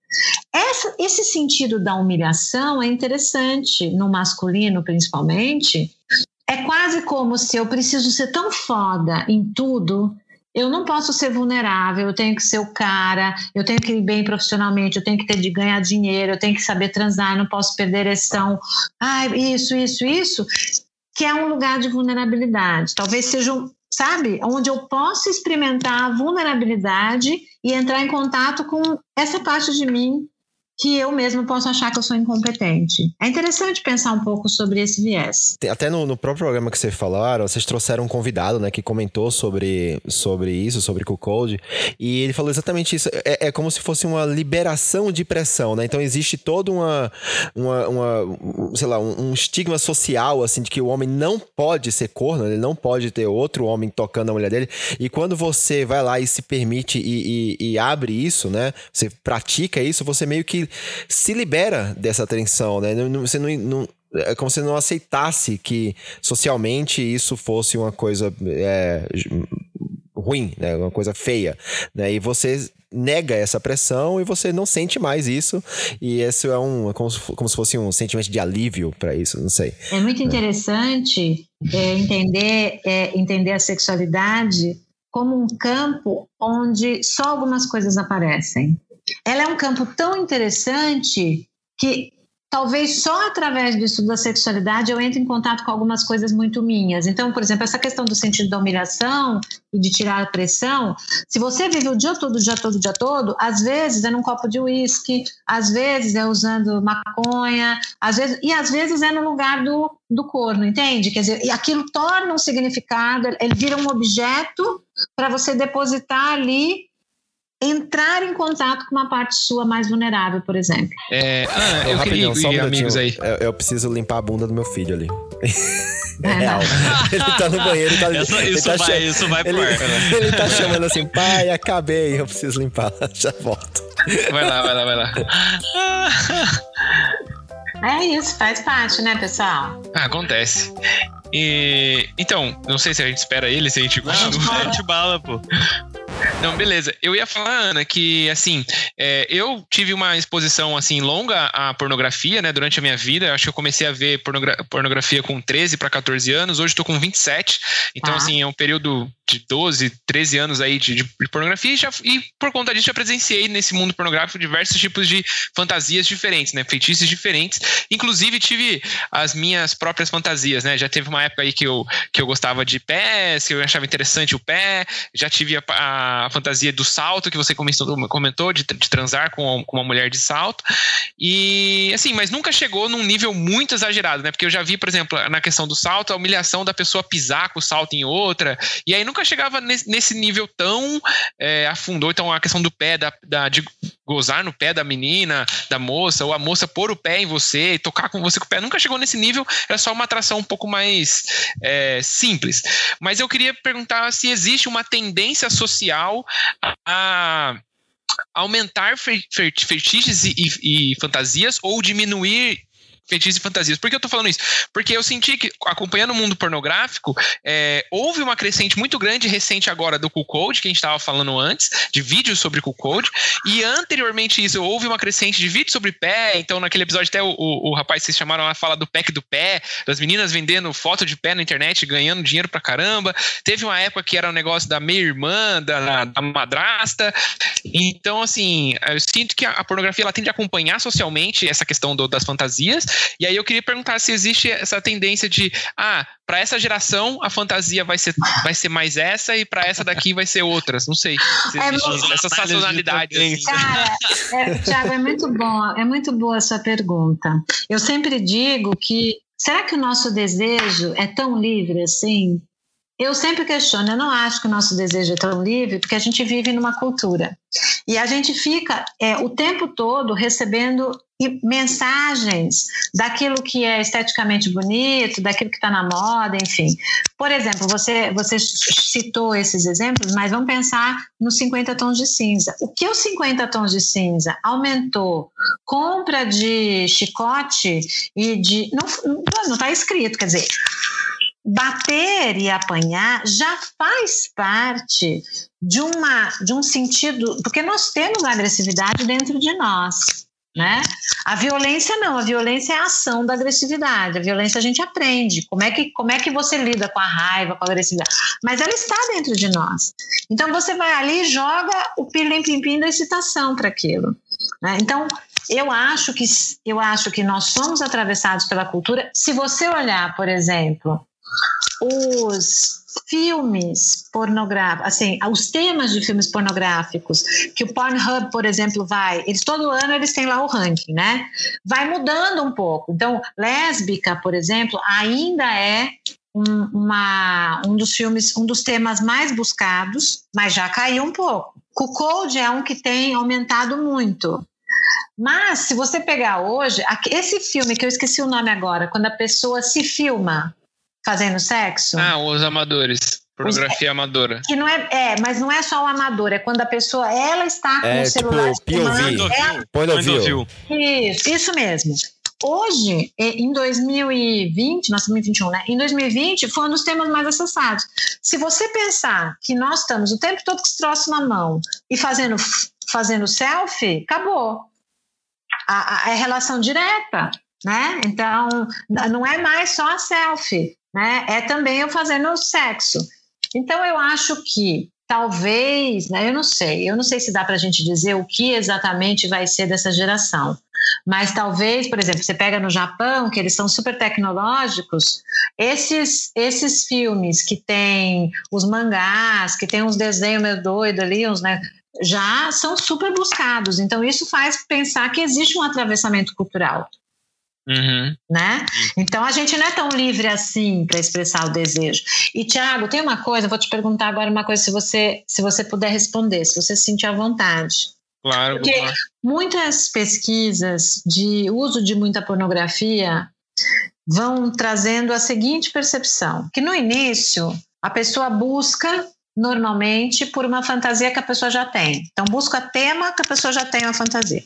Essa, esse sentido da humilhação é interessante no masculino, principalmente. É quase como se eu preciso ser tão foda em tudo eu não posso ser vulnerável, eu tenho que ser o cara, eu tenho que ir bem profissionalmente, eu tenho que ter de ganhar dinheiro, eu tenho que saber transar, eu não posso perder ereção. Ah, isso, isso, isso que é um lugar de vulnerabilidade. Talvez seja, um, sabe, onde eu possa experimentar a vulnerabilidade e entrar em contato com essa parte de mim que eu mesmo posso achar que eu sou incompetente. É interessante pensar um pouco sobre esse viés. Até no, no próprio programa que vocês falaram, vocês trouxeram um convidado, né, que comentou sobre, sobre isso, sobre o code, e ele falou exatamente isso. É, é, como se fosse uma liberação de pressão, né? Então existe toda uma, uma, uma sei lá, um, um, estigma social, assim, de que o homem não pode ser corno, ele não pode ter outro homem tocando a mulher dele, e quando você vai lá e se permite e, e, e abre isso, né, você pratica isso, você meio que se libera dessa tensão, né? Você não, não é como se não aceitasse que socialmente isso fosse uma coisa é, ruim, né? Uma coisa feia, né? E você nega essa pressão e você não sente mais isso e esse é um é como, se, como se fosse um sentimento de alívio para isso, não sei. É muito interessante é, entender é, entender a sexualidade como um campo onde só algumas coisas aparecem ela é um campo tão interessante que talvez só através do estudo da sexualidade eu entre em contato com algumas coisas muito minhas. Então, por exemplo, essa questão do sentido da humilhação e de tirar a pressão, se você vive o dia todo, o dia todo, o dia todo, às vezes é num copo de uísque, às vezes é usando maconha, às vezes, e às vezes é no lugar do, do corno, entende? Quer dizer, e aquilo torna um significado, ele vira um objeto para você depositar ali entrar em contato com uma parte sua mais vulnerável, por exemplo. É, Ana, eu queria só um amigos aí. Eu, eu, preciso limpar a bunda do meu filho ali. É, real. Ele tá no banheiro, tá, Essa, ele isso, tá vai, isso vai ele, pro ar, né? ele tá chamando assim, pai, acabei, eu preciso limpar, já volto. Vai lá, vai lá, vai lá. É isso, faz parte, né, pessoal? Ah, acontece. E, então, não sei se a gente espera ele, se a gente continua. a gente bala, pô. Não, beleza. Eu ia falar, Ana, que assim, é, eu tive uma exposição assim longa à pornografia, né, durante a minha vida. Acho que eu comecei a ver pornogra pornografia com 13 para 14 anos. Hoje estou com 27. Então, ah. assim, é um período de 12, 13 anos aí de, de pornografia e, já, e por conta disso já presenciei nesse mundo pornográfico diversos tipos de fantasias diferentes, né, feitiços diferentes. Inclusive tive as minhas próprias fantasias, né? Já teve uma época aí que eu, que eu gostava de pés, que eu achava interessante o pé. Já tive a, a fantasia do salto que você comentou, de, de transar com, com uma mulher de salto. E assim, mas nunca chegou num nível muito exagerado, né? Porque eu já vi, por exemplo, na questão do salto, a humilhação da pessoa pisar com o salto em outra. E aí nunca chegava nesse, nesse nível tão é, afundou. Então, a questão do pé, da, da, de gozar no pé da menina, da moça, ou a moça pôr o pé em você tocar com você com o pé, nunca chegou nesse nível. Era só uma atração um pouco mais é, simples. Mas eu queria perguntar se existe uma tendência social a aumentar fetiches e, e, e, fantasias ou diminuir feitiços e fantasias. Por que eu tô falando isso? Porque eu senti que, acompanhando o mundo pornográfico, é, houve uma crescente muito grande recente agora do Cool Code, que a gente estava falando antes, de vídeos sobre Cool Code, e anteriormente isso, houve uma crescente de vídeos sobre pé, então naquele episódio até o, o, o rapaz vocês chamaram lá fala do pack do pé, das meninas vendendo foto de pé na internet, ganhando dinheiro pra caramba. Teve uma época que era o um negócio da meia-irmã, da, da, madrasta. Então, assim, eu sinto que a, a pornografia ela tende a acompanhar socialmente essa questão do, das fantasias, e aí eu queria perguntar se existe essa tendência de, ah, para essa geração a fantasia vai ser, vai ser mais essa e para essa daqui vai ser outras. Não sei se é muito... essa sazonalidade. Assim. Cara, é, Thiago, é muito bom, é muito boa a sua pergunta. Eu sempre digo que será que o nosso desejo é tão livre assim? Eu sempre questiono, eu não acho que o nosso desejo é tão livre, porque a gente vive numa cultura. E a gente fica é, o tempo todo recebendo mensagens daquilo que é esteticamente bonito, daquilo que está na moda, enfim. Por exemplo, você, você citou esses exemplos, mas vamos pensar nos 50 tons de cinza. O que os 50 tons de cinza aumentou? Compra de chicote e de. Não está escrito, quer dizer bater e apanhar já faz parte de, uma, de um sentido, porque nós temos agressividade dentro de nós. Né? A violência não, a violência é a ação da agressividade. A violência a gente aprende. Como é que, como é que você lida com a raiva, com a agressividade? Mas ela está dentro de nós. Então você vai ali e joga o pirlim-pim-pim da excitação para aquilo. Né? Então eu acho que eu acho que nós somos atravessados pela cultura. Se você olhar, por exemplo, os filmes pornográficos, assim, os temas de filmes pornográficos, que o Pornhub, por exemplo, vai, eles todo ano eles têm lá o ranking, né? Vai mudando um pouco. Então, lésbica, por exemplo, ainda é um, uma, um dos filmes, um dos temas mais buscados, mas já caiu um pouco. Cuckold é um que tem aumentado muito. Mas, se você pegar hoje, esse filme que eu esqueci o nome agora, quando a pessoa se filma fazendo sexo. Ah, os amadores. Pornografia os, amadora. Que não é, é, mas não é só o amador, é quando a pessoa ela está com é, o celular. Tipo, POV. Point of view. Isso, isso mesmo. Hoje, em 2020, nós estamos em 2021, né? Em 2020, foi um dos temas mais acessados. Se você pensar que nós estamos o tempo todo com esse troço na mão e fazendo, fazendo selfie, acabou. A, a, a relação direta, né? Então, não é mais só a selfie né? É também eu fazendo sexo. Então eu acho que talvez, né, eu não sei, eu não sei se dá para a gente dizer o que exatamente vai ser dessa geração, Mas talvez, por exemplo, você pega no Japão, que eles são super tecnológicos, esses, esses filmes que tem os mangás, que tem uns desenhos meio doido ali, uns, né, já são super buscados. Então, isso faz pensar que existe um atravessamento cultural. Uhum. Né? Então a gente não é tão livre assim para expressar o desejo. E Tiago, tem uma coisa, vou te perguntar agora uma coisa, se você, se você puder responder, se você se sentir à vontade. Claro. Porque claro. muitas pesquisas de uso de muita pornografia vão trazendo a seguinte percepção: que no início a pessoa busca normalmente por uma fantasia que a pessoa já tem. Então busca tema que a pessoa já tem uma fantasia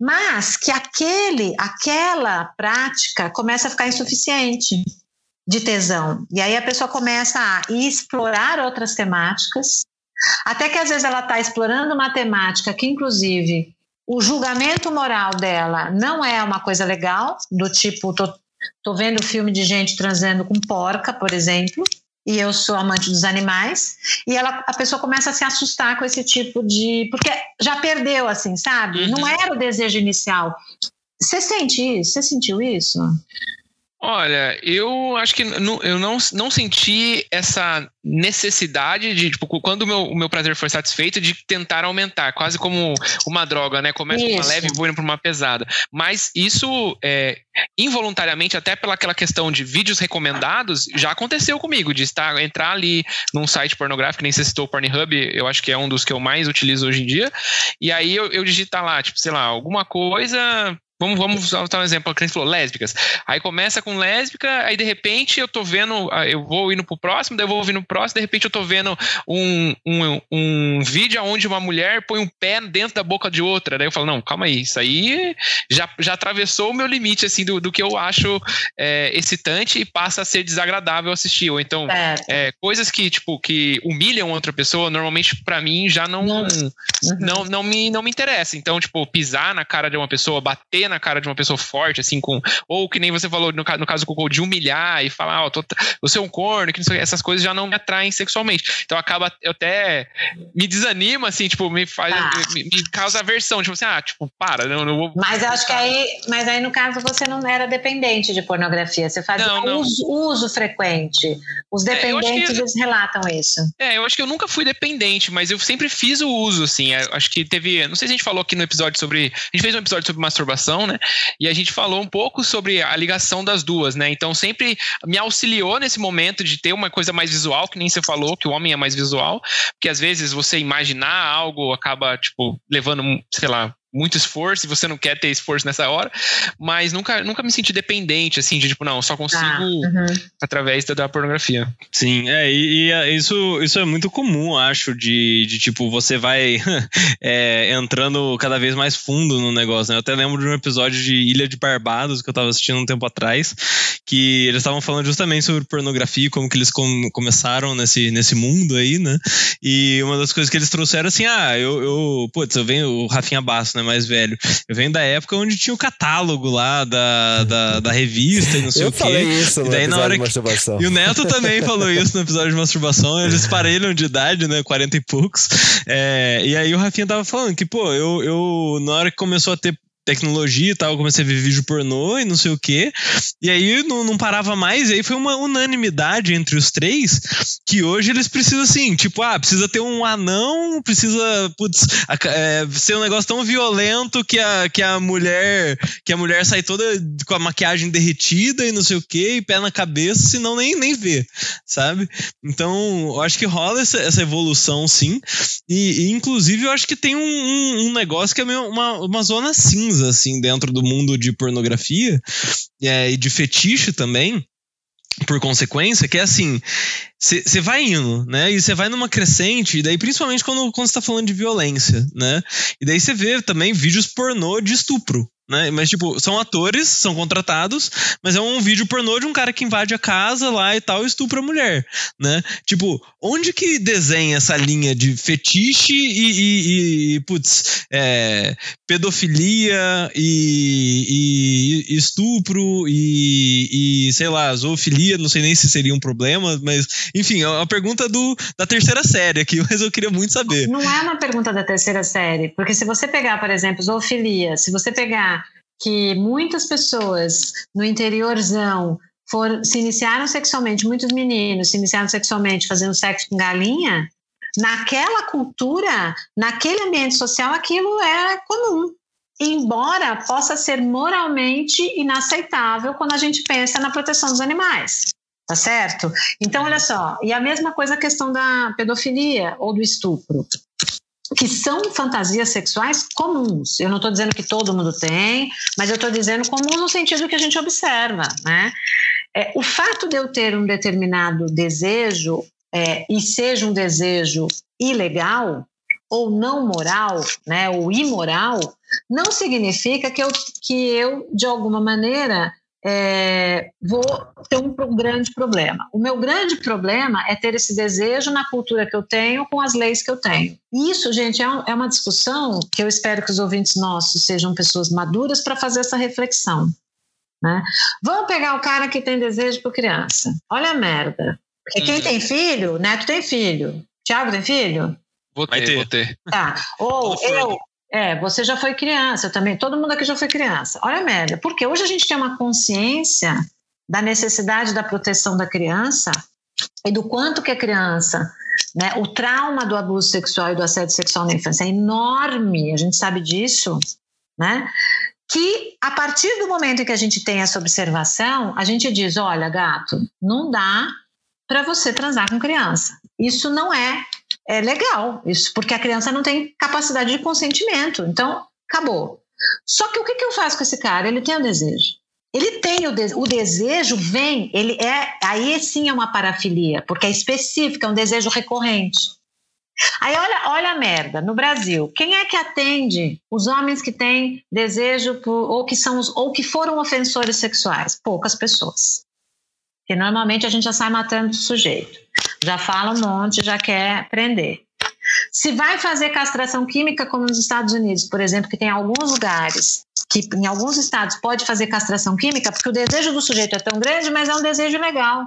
mas que aquele, aquela prática começa a ficar insuficiente de tesão. E aí a pessoa começa a explorar outras temáticas, até que às vezes ela está explorando uma temática que, inclusive, o julgamento moral dela não é uma coisa legal, do tipo, tô, tô vendo filme de gente transando com porca, por exemplo, e eu sou amante dos animais, e ela, a pessoa começa a se assustar com esse tipo de. Porque já perdeu, assim, sabe? Uhum. Não era o desejo inicial. Você sente isso? Você sentiu isso? Olha, eu acho que não, eu não, não senti essa necessidade de, tipo, quando o meu, o meu prazer foi satisfeito, de tentar aumentar, quase como uma droga, né? Começa com uma leve e vou indo para uma pesada. Mas isso, é, involuntariamente, até pela aquela questão de vídeos recomendados, já aconteceu comigo, de estar, entrar ali num site pornográfico, nem se citou o Pornhub, eu acho que é um dos que eu mais utilizo hoje em dia, e aí eu, eu digitar lá, tipo, sei lá, alguma coisa Vamos, vamos usar um exemplo que a gente falou, lésbicas. Aí começa com lésbica, aí de repente eu tô vendo, ah, eu vou indo pro próximo, daí eu vou pro próximo, de repente eu tô vendo um, um, um vídeo onde uma mulher põe um pé dentro da boca de outra. Daí eu falo, não, calma aí, isso aí já, já atravessou o meu limite, assim, do, do que eu acho é, excitante e passa a ser desagradável assistir. Ou então, é, coisas que, tipo, que humilham outra pessoa, normalmente para mim já não, não, não, me, não me interessa. Então, tipo, pisar na cara de uma pessoa, bater na cara de uma pessoa forte, assim, com. Ou que nem você falou no, no caso do Cocô, de humilhar e falar, ó, oh, você é um corno, que sei, essas coisas já não me atraem sexualmente. Então acaba, eu até me desanima, assim, tipo, me faz. Ah. Me, me, causa aversão, tipo assim, ah, tipo, para, não, não vou. Mas eu acho que aí. Mas aí, no caso, você não era dependente de pornografia, você fazia não, não. Uso, uso, frequente. Os dependentes, é, que, eles relatam isso. É, eu acho que eu nunca fui dependente, mas eu sempre fiz o uso, assim. acho que teve. Não sei se a gente falou aqui no episódio sobre. A gente fez um episódio sobre masturbação né? E a gente falou um pouco sobre a ligação das duas, né? Então sempre me auxiliou nesse momento de ter uma coisa mais visual, que nem você falou, que o homem é mais visual, porque às vezes você imaginar algo acaba, tipo, levando, sei lá, muito esforço e você não quer ter esforço nessa hora, mas nunca, nunca me senti dependente, assim, de tipo, não, só consigo ah, uhum. através da, da, pornografia. Sim, é, e, e, é, isso, isso é muito comum, acho, de, de tipo, você vai é, entrando cada vez mais fundo no negócio, né? Eu até lembro de um episódio de Ilha de Barbados que eu tava assistindo um tempo atrás, que eles estavam falando justamente sobre pornografia, como que eles com, começaram nesse, nesse mundo aí, né? E uma das coisas que eles trouxeram assim, ah, eu, eu putz, eu venho, o Rafinha Basso, né? Mais velho. Eu venho da época onde tinha o catálogo lá da, da, da revista e não sei eu o quê. Eu falei isso no e daí, na hora de masturbação. E o Neto também falou isso no episódio de masturbação. Eles parelham de idade, né? 40 e poucos. É, e aí o Rafinha tava falando que, pô, eu, eu na hora que começou a ter tecnologia e tal, eu comecei a ver vídeo pornô e não sei o quê. E aí não, não parava mais, e aí foi uma unanimidade entre os três que hoje eles precisam assim, tipo, ah, precisa ter um anão, precisa, putz, é, ser um negócio tão violento que a, que a mulher que a mulher sai toda com a maquiagem derretida e não sei o quê, e pé na cabeça, senão nem, nem vê, sabe? Então, eu acho que rola essa, essa evolução sim, e, e, inclusive eu acho que tem um, um, um negócio que é meio uma, uma zona cinza assim, dentro do mundo de pornografia é, e de fetiche também, por consequência, que é assim, você vai indo, né? E você vai numa crescente, e daí principalmente quando, quando você tá falando de violência, né? E daí você vê também vídeos pornô de estupro, né? Mas, tipo, são atores, são contratados, mas é um vídeo pornô de um cara que invade a casa lá e tal e estupra a mulher, né? Tipo, onde que desenha essa linha de fetiche e, e, e putz, é, pedofilia e, e, estupro e, sei lá, zoofilia, não sei nem se seria um problema, mas, enfim, é uma pergunta do, da terceira série aqui, mas eu queria muito saber. Não é uma pergunta da terceira série, porque se você pegar, por exemplo, zoofilia, se você pegar que muitas pessoas no interiorzão for, se iniciaram sexualmente, muitos meninos se iniciaram sexualmente fazendo sexo com galinha, naquela cultura, naquele ambiente social, aquilo é comum. Embora possa ser moralmente inaceitável quando a gente pensa na proteção dos animais. Tá certo? Então, olha só, e a mesma coisa a questão da pedofilia ou do estupro que são fantasias sexuais comuns. Eu não estou dizendo que todo mundo tem, mas eu estou dizendo comuns no sentido que a gente observa, né? É, o fato de eu ter um determinado desejo é, e seja um desejo ilegal ou não moral, né, ou imoral, não significa que eu, que eu de alguma maneira é, vou ter um grande problema. O meu grande problema é ter esse desejo na cultura que eu tenho, com as leis que eu tenho. Isso, gente, é, um, é uma discussão que eu espero que os ouvintes nossos sejam pessoas maduras para fazer essa reflexão. Né? Vamos pegar o cara que tem desejo por criança. Olha a merda. Porque quem uhum. tem filho, Neto tem filho. Tiago tem filho? Vou ter, vou ter. Tá. Ou eu, é, você já foi criança, eu também. Todo mundo aqui já foi criança. Olha a merda. Porque hoje a gente tem uma consciência da necessidade da proteção da criança e do quanto que a criança, né, o trauma do abuso sexual e do assédio sexual na infância é enorme, a gente sabe disso, né? Que a partir do momento em que a gente tem essa observação, a gente diz: olha, gato, não dá para você transar com criança. Isso não é é legal, isso, porque a criança não tem capacidade de consentimento. Então, acabou. Só que o que, que eu faço com esse cara? Ele tem o desejo. Ele tem o, de o desejo, vem, ele é. Aí sim é uma parafilia, porque é específica, é um desejo recorrente. Aí olha, olha a merda, no Brasil, quem é que atende os homens que têm desejo por, ou que são ou que foram ofensores sexuais? Poucas pessoas. Porque normalmente a gente já sai matando o sujeito já fala um monte, já quer prender. Se vai fazer castração química, como nos Estados Unidos, por exemplo, que tem alguns lugares que em alguns estados pode fazer castração química, porque o desejo do sujeito é tão grande, mas é um desejo legal.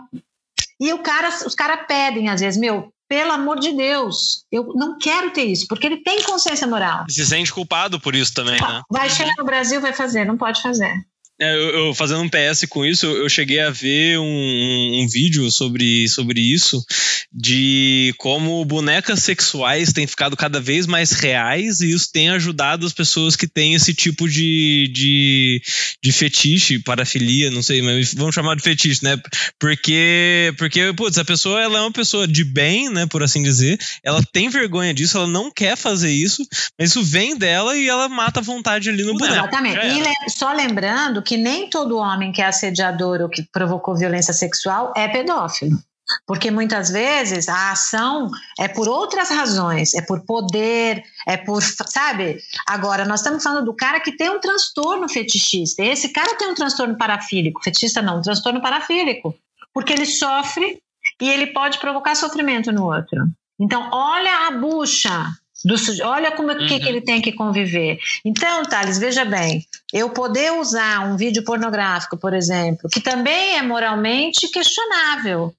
E o cara, os caras pedem, às vezes, meu, pelo amor de Deus, eu não quero ter isso, porque ele tem consciência moral. Se sente culpado por isso também, né? Vai chegar no Brasil, vai fazer, não pode fazer. É, eu, eu, fazendo um PS com isso, eu cheguei a ver um, um, vídeo sobre, sobre isso, de como bonecas sexuais têm ficado cada vez mais reais e isso tem ajudado as pessoas que têm esse tipo de, de, de fetiche, parafilia, não sei, mas vamos chamar de fetiche, né? Porque, porque putz, a pessoa ela é uma pessoa de bem, né, por assim dizer, ela tem vergonha disso, ela não quer fazer isso, mas isso vem dela e ela mata a vontade ali no boneco. Exatamente. E só lembrando que nem todo homem que é assediador ou que provocou violência sexual é pedófilo. Porque muitas vezes a ação é por outras razões, é por poder, é por, sabe? Agora, nós estamos falando do cara que tem um transtorno fetichista. Esse cara tem um transtorno parafílico, fetichista não, um transtorno parafílico, porque ele sofre e ele pode provocar sofrimento no outro. Então, olha a bucha do, olha como uhum. que, que ele tem que conviver. Então, Thales, veja bem, eu poder usar um vídeo pornográfico, por exemplo, que também é moralmente questionável.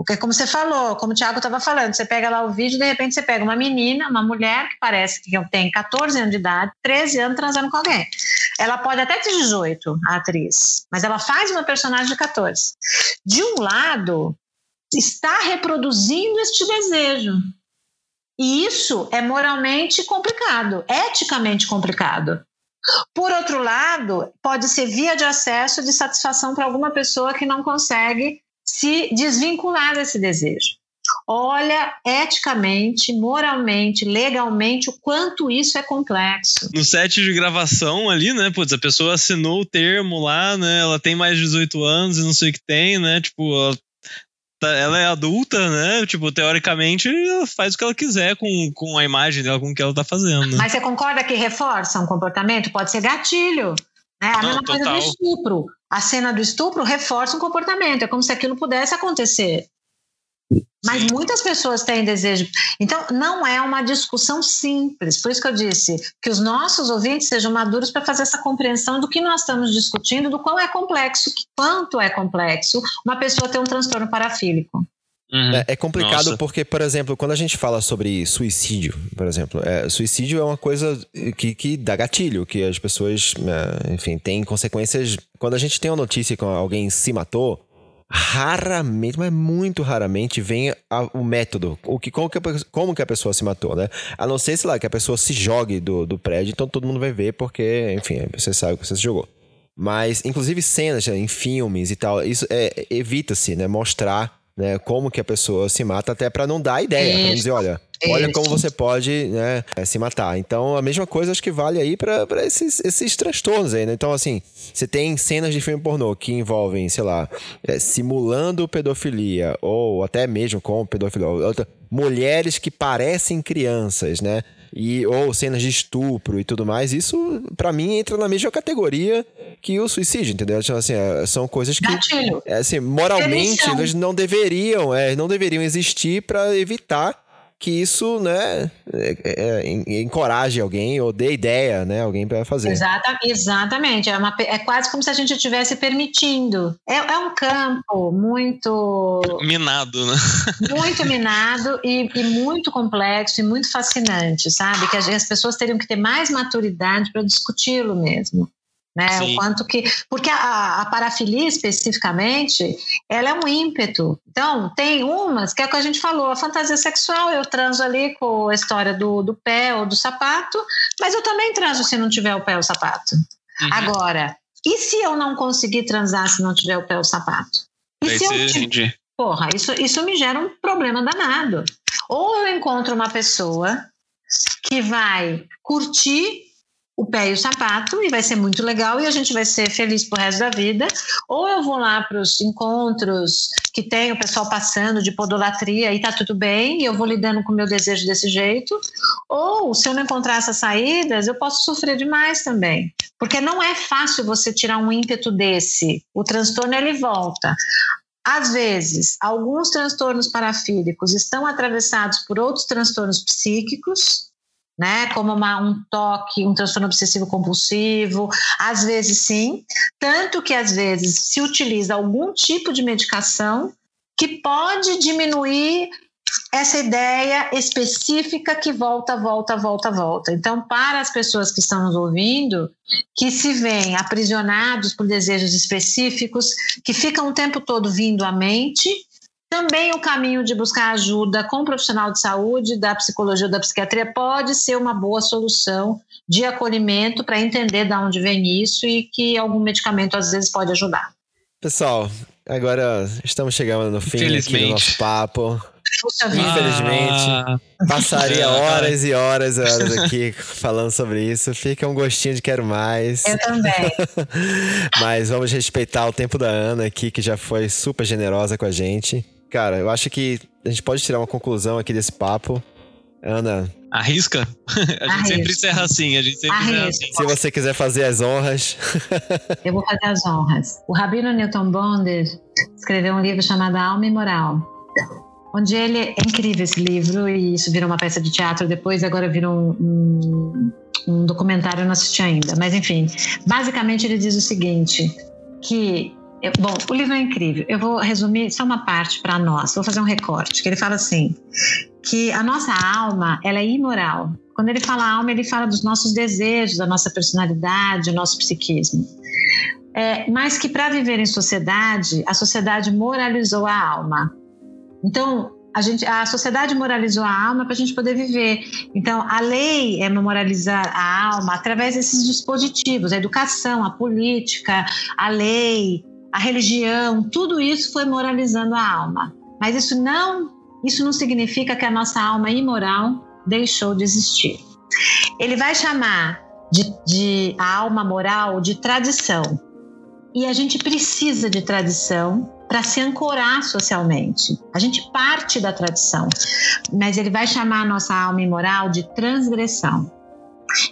Porque, como você falou, como o Thiago estava falando, você pega lá o vídeo, de repente você pega uma menina, uma mulher que parece que tem 14 anos de idade, 13 anos transando com alguém. Ela pode até ter 18, a atriz, mas ela faz uma personagem de 14. De um lado, está reproduzindo este desejo. E isso é moralmente complicado, eticamente complicado. Por outro lado, pode ser via de acesso de satisfação para alguma pessoa que não consegue se desvincular desse desejo. Olha eticamente, moralmente, legalmente o quanto isso é complexo. No set de gravação ali, né? Putz, a pessoa assinou o termo lá, né? Ela tem mais de 18 anos e não sei o que tem, né? Tipo, ela ela é adulta, né? Tipo, teoricamente, ela faz o que ela quiser com, com a imagem dela, com o que ela tá fazendo. Mas você concorda que reforça um comportamento? Pode ser gatilho. Né? A Não, mesma total. coisa do estupro. A cena do estupro reforça um comportamento. É como se aquilo pudesse acontecer. Mas Sim. muitas pessoas têm desejo. Então, não é uma discussão simples. Por isso que eu disse que os nossos ouvintes sejam maduros para fazer essa compreensão do que nós estamos discutindo, do quão é complexo, quanto é complexo uma pessoa ter um transtorno parafílico. Uhum. É, é, complicado Nossa. porque, por exemplo, quando a gente fala sobre suicídio, por exemplo, é, suicídio é uma coisa que, que dá gatilho, que as pessoas, é, enfim, tem consequências. Quando a gente tem uma notícia que alguém se matou, raramente, mas muito raramente, vem a, o método, o que, como, que a, como que a pessoa se matou, né? A não ser, sei lá, que a pessoa se jogue do, do prédio, então todo mundo vai ver, porque, enfim, você sabe que você se jogou. Mas, inclusive, cenas né, em filmes e tal, isso é, evita-se, né? Mostrar né, como que a pessoa se mata, até para não dar ideia, para dizer, olha, olha como você pode né, se matar. Então, a mesma coisa acho que vale aí para esses, esses transtornos aí, né? Então, assim, você tem cenas de filme pornô que envolvem, sei lá, é, simulando pedofilia, ou até mesmo com pedofilia, mulheres que parecem crianças, né? e ou cenas de estupro e tudo mais, isso para mim entra na mesma categoria que o suicídio, entendeu? Então, assim, é, são coisas que é, assim, moralmente eles não deveriam, é, não deveriam existir para evitar que isso, né, é, é, encoraje alguém ou dê ideia, né, alguém para fazer. Exata, exatamente, é, uma, é quase como se a gente estivesse permitindo. É, é um campo muito minado, né? Muito minado e, e, muito complexo e muito fascinante, sabe? Que as pessoas teriam que ter mais maturidade para discuti-lo mesmo né? O quanto que. Porque a, a, parafilia especificamente, ela é um ímpeto. Então, tem umas, que é o que a gente falou, a fantasia sexual, eu transo ali com a história do, do pé ou do sapato, mas eu também transo se não tiver o pé ou o sapato. Uhum. Agora, e se eu não conseguir transar se não tiver o pé ou o sapato? E se eu tiver... Porra, isso, isso me gera um problema danado. Ou eu encontro uma pessoa que vai curtir o pé e o sapato e vai ser muito legal e a gente vai ser feliz pro resto da vida. Ou eu vou lá para os encontros que tem o pessoal passando de podolatria e tá tudo bem e eu vou lidando com o meu desejo desse jeito. Ou se eu não encontrar essas saídas, eu posso sofrer demais também. Porque não é fácil você tirar um ímpeto desse. O transtorno ele volta. Às vezes, alguns transtornos parafílicos estão atravessados por outros transtornos psíquicos, né? Como uma, um toque, um transtorno obsessivo compulsivo, às vezes sim, tanto que às vezes se utiliza algum tipo de medicação que pode diminuir essa ideia específica que volta, volta, volta, volta. Então, para as pessoas que estão nos ouvindo, que se veem aprisionados por desejos específicos, que ficam o tempo todo vindo à mente, também o caminho de buscar ajuda com um profissional de saúde, da psicologia ou da psiquiatria, pode ser uma boa solução de acolhimento para entender de onde vem isso e que algum medicamento às vezes pode ajudar. Pessoal, agora estamos chegando no fim aqui do nosso papo. Infelizmente, ah. passaria horas e horas e horas aqui falando sobre isso. Fica um gostinho de quero mais. Eu também. Mas vamos respeitar o tempo da Ana aqui, que já foi super generosa com a gente. Cara, eu acho que a gente pode tirar uma conclusão aqui desse papo. Ana. Arrisca? A gente Arrisca. sempre encerra assim. A gente sempre encerra assim. Se você quiser fazer as honras. eu vou fazer as honras. O Rabino Newton Bonder escreveu um livro chamado Alma e Moral. Onde ele. É incrível esse livro, e isso virou uma peça de teatro depois, agora virou um, um, um documentário, eu não assisti ainda. Mas enfim, basicamente ele diz o seguinte: que eu, bom, o livro é incrível. Eu vou resumir só uma parte para nós. Vou fazer um recorte. Que ele fala assim, que a nossa alma ela é imoral. Quando ele fala alma, ele fala dos nossos desejos, da nossa personalidade, do nosso psiquismo. É, mas que para viver em sociedade, a sociedade moralizou a alma. Então, a, gente, a sociedade moralizou a alma para a gente poder viver. Então, a lei é moralizar a alma através desses dispositivos, a educação, a política, a lei, a religião, tudo isso foi moralizando a alma. Mas isso não, isso não significa que a nossa alma imoral deixou de existir. Ele vai chamar de, de a alma moral de tradição. E a gente precisa de tradição para se ancorar socialmente. A gente parte da tradição, mas ele vai chamar a nossa alma imoral de transgressão.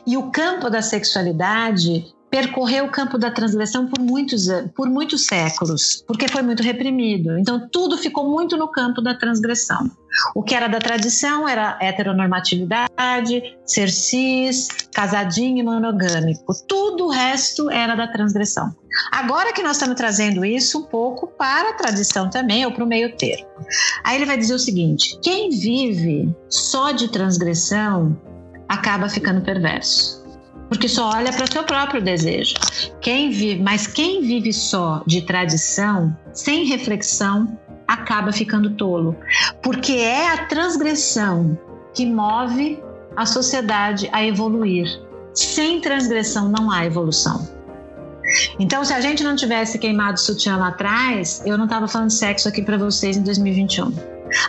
E o campo da sexualidade percorreu o campo da transgressão por muitos, por muitos séculos, porque foi muito reprimido. Então, tudo ficou muito no campo da transgressão. O que era da tradição era heteronormatividade, ser cis, casadinho e monogâmico. Tudo o resto era da transgressão. Agora que nós estamos trazendo isso um pouco para a tradição também, ou para o meio termo. Aí ele vai dizer o seguinte: quem vive só de transgressão acaba ficando perverso. Porque só olha para o seu próprio desejo. Quem vive, mas quem vive só de tradição, sem reflexão, acaba ficando tolo. Porque é a transgressão que move a sociedade a evoluir. Sem transgressão não há evolução. Então, se a gente não tivesse queimado o sutiã lá atrás, eu não estava falando sexo aqui para vocês em 2021.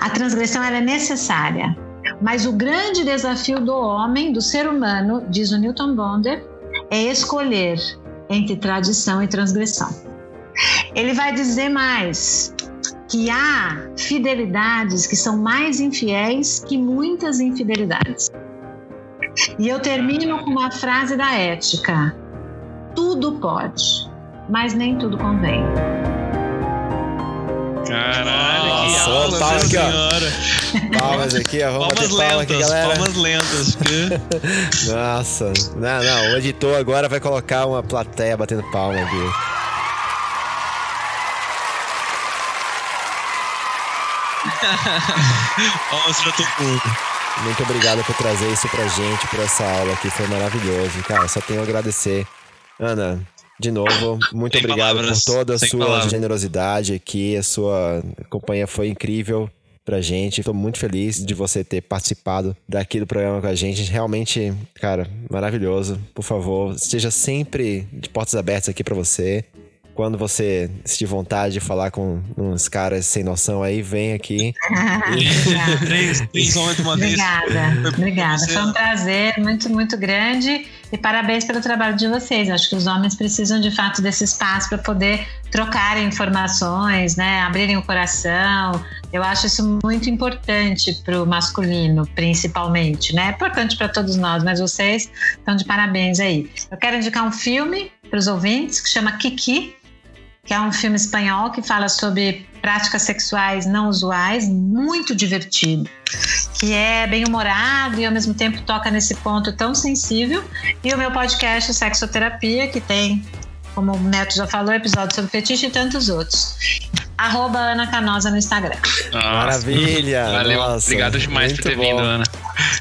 A transgressão é necessária, mas o grande desafio do homem, do ser humano, diz o Newton Bonder, é escolher entre tradição e transgressão. Ele vai dizer mais que há fidelidades que são mais infiéis que muitas infidelidades. E eu termino com uma frase da ética: tudo pode, mas nem tudo convém. Caralho, Nossa, que aula, palmas aqui, ó. Palmas aqui, ó. Vamos Palmas bater palma aqui, lentas, galera. palmas lentas. porque- Nossa. Não, não. O editor agora vai colocar uma plateia batendo palma aqui. Todo mundo. Muito obrigado por trazer isso pra gente, por essa aula aqui. Foi maravilhoso. Cara, só tenho a agradecer. Ana, de novo, muito Sem obrigado palavras, por toda a sem sua palavras. generosidade aqui. A sua companhia foi incrível pra gente. Estou muito feliz de você ter participado daqui do programa com a gente. Realmente, cara, maravilhoso. Por favor, esteja sempre de portas abertas aqui pra você. Quando você sentir vontade de falar com uns caras sem noção aí, vem aqui. Obrigada. Três, três de uma vez. Obrigada, obrigada. Foi um prazer muito, muito grande e parabéns pelo trabalho de vocês. Acho que os homens precisam de fato desse espaço para poder trocar informações, né? Abrirem o coração. Eu acho isso muito importante para o masculino, principalmente, né? É importante para todos nós, mas vocês estão de parabéns aí. Eu quero indicar um filme para os ouvintes que chama Kiki, que é um filme espanhol que fala sobre práticas sexuais não usuais, muito divertido, que é bem humorado e ao mesmo tempo toca nesse ponto tão sensível. E o meu podcast Sexoterapia, que tem, como o Neto já falou, episódio sobre fetiche e tantos outros. Arroba Ana Canosa no Instagram. Nossa, Maravilha! Valeu. Nossa, Obrigado demais por ter bom. vindo, Ana.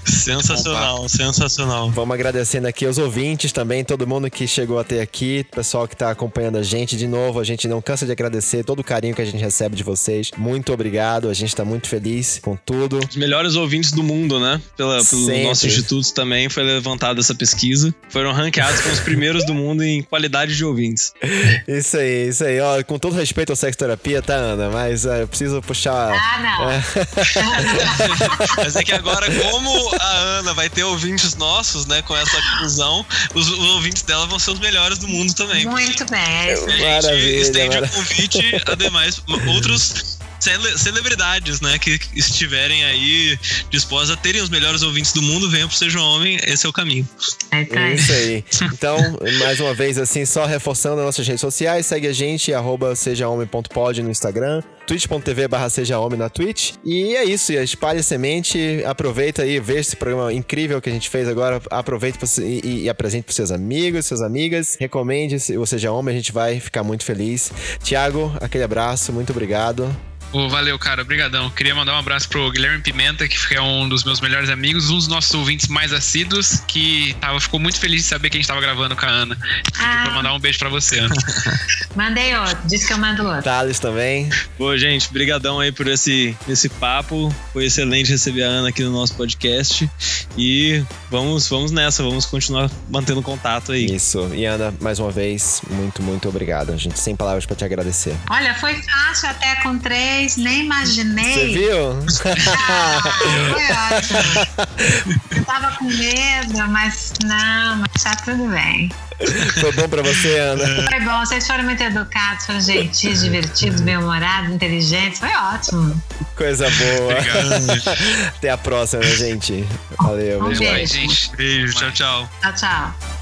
Sensacional, sensacional. Vamos agradecendo aqui aos ouvintes também, todo mundo que chegou até aqui, pessoal que está acompanhando a gente. De novo, a gente não cansa de agradecer todo o carinho que a gente recebe de vocês. Muito obrigado, a gente está muito feliz com tudo. Os melhores ouvintes do mundo, né? Pela, pelo Sempre. nosso instituto também foi levantada essa pesquisa. Foram ranqueados como os primeiros do mundo em qualidade de ouvintes. Isso aí, isso aí. Ó, com todo respeito ao sexo terapia, tá, Ana? Mas é, eu preciso puxar. Ah, não. Mas é que agora, como a Ana vai ter ouvintes nossos, né, com essa conclusão, os, os ouvintes dela vão ser os melhores do mundo também. Muito bem, é isso. A gente Maravilha, estende mara- o convite a demais outros cele- celebridades, né, que estiverem aí dispostos a terem os melhores ouvintes do mundo, venham pro Seja Homem, esse é o caminho. É isso aí. Isso aí. Então, mais uma vez, assim, só reforçando as nossas redes sociais, segue a gente, arroba sejahomem.pod no Instagram, twitch.tv barra sejahomem na Twitch. E é isso, espalhe a semente, aproveita aí, vê esse programa incrível que a gente fez agora, aproveite pra- e, e, e apresente pros seus amigos, suas amigas, recomende o Seja Homem, a gente vai ficar muito feliz. Tiago, aquele abraço, muito obrigado. Ô, valeu, cara. Obrigadão. Queria mandar um abraço pro Guilherme Pimenta, que é um dos meus melhores amigos, um dos nossos ouvintes mais assíduos, que tava, ficou muito feliz de saber que a gente tava gravando com a Ana. Ah. pra mandar um beijo pra você, Ana. Mandei outro, disse que eu mando outro. Thales também. Pô, gente, brigadão aí por esse, esse papo. Foi excelente receber a Ana aqui no nosso podcast. E vamos, vamos nessa, vamos continuar mantendo contato aí. Isso. E Ana, mais uma vez, muito, muito obrigado. A gente sem palavras pra te agradecer. Olha, foi fácil até com três, nem imaginei. Você viu? Ah, foi ótimo. Eu tava com medo, mas não, mas tá tudo bem. Foi bom pra você, Ana? Foi bom, vocês foram muito educados, foram gentis, divertidos, bem-humorados, inteligentes. Foi ótimo. Coisa boa. Obrigado. Até a próxima, gente. Valeu, Um beijo. beijo. Beijo, tchau, tchau. Tchau, tchau.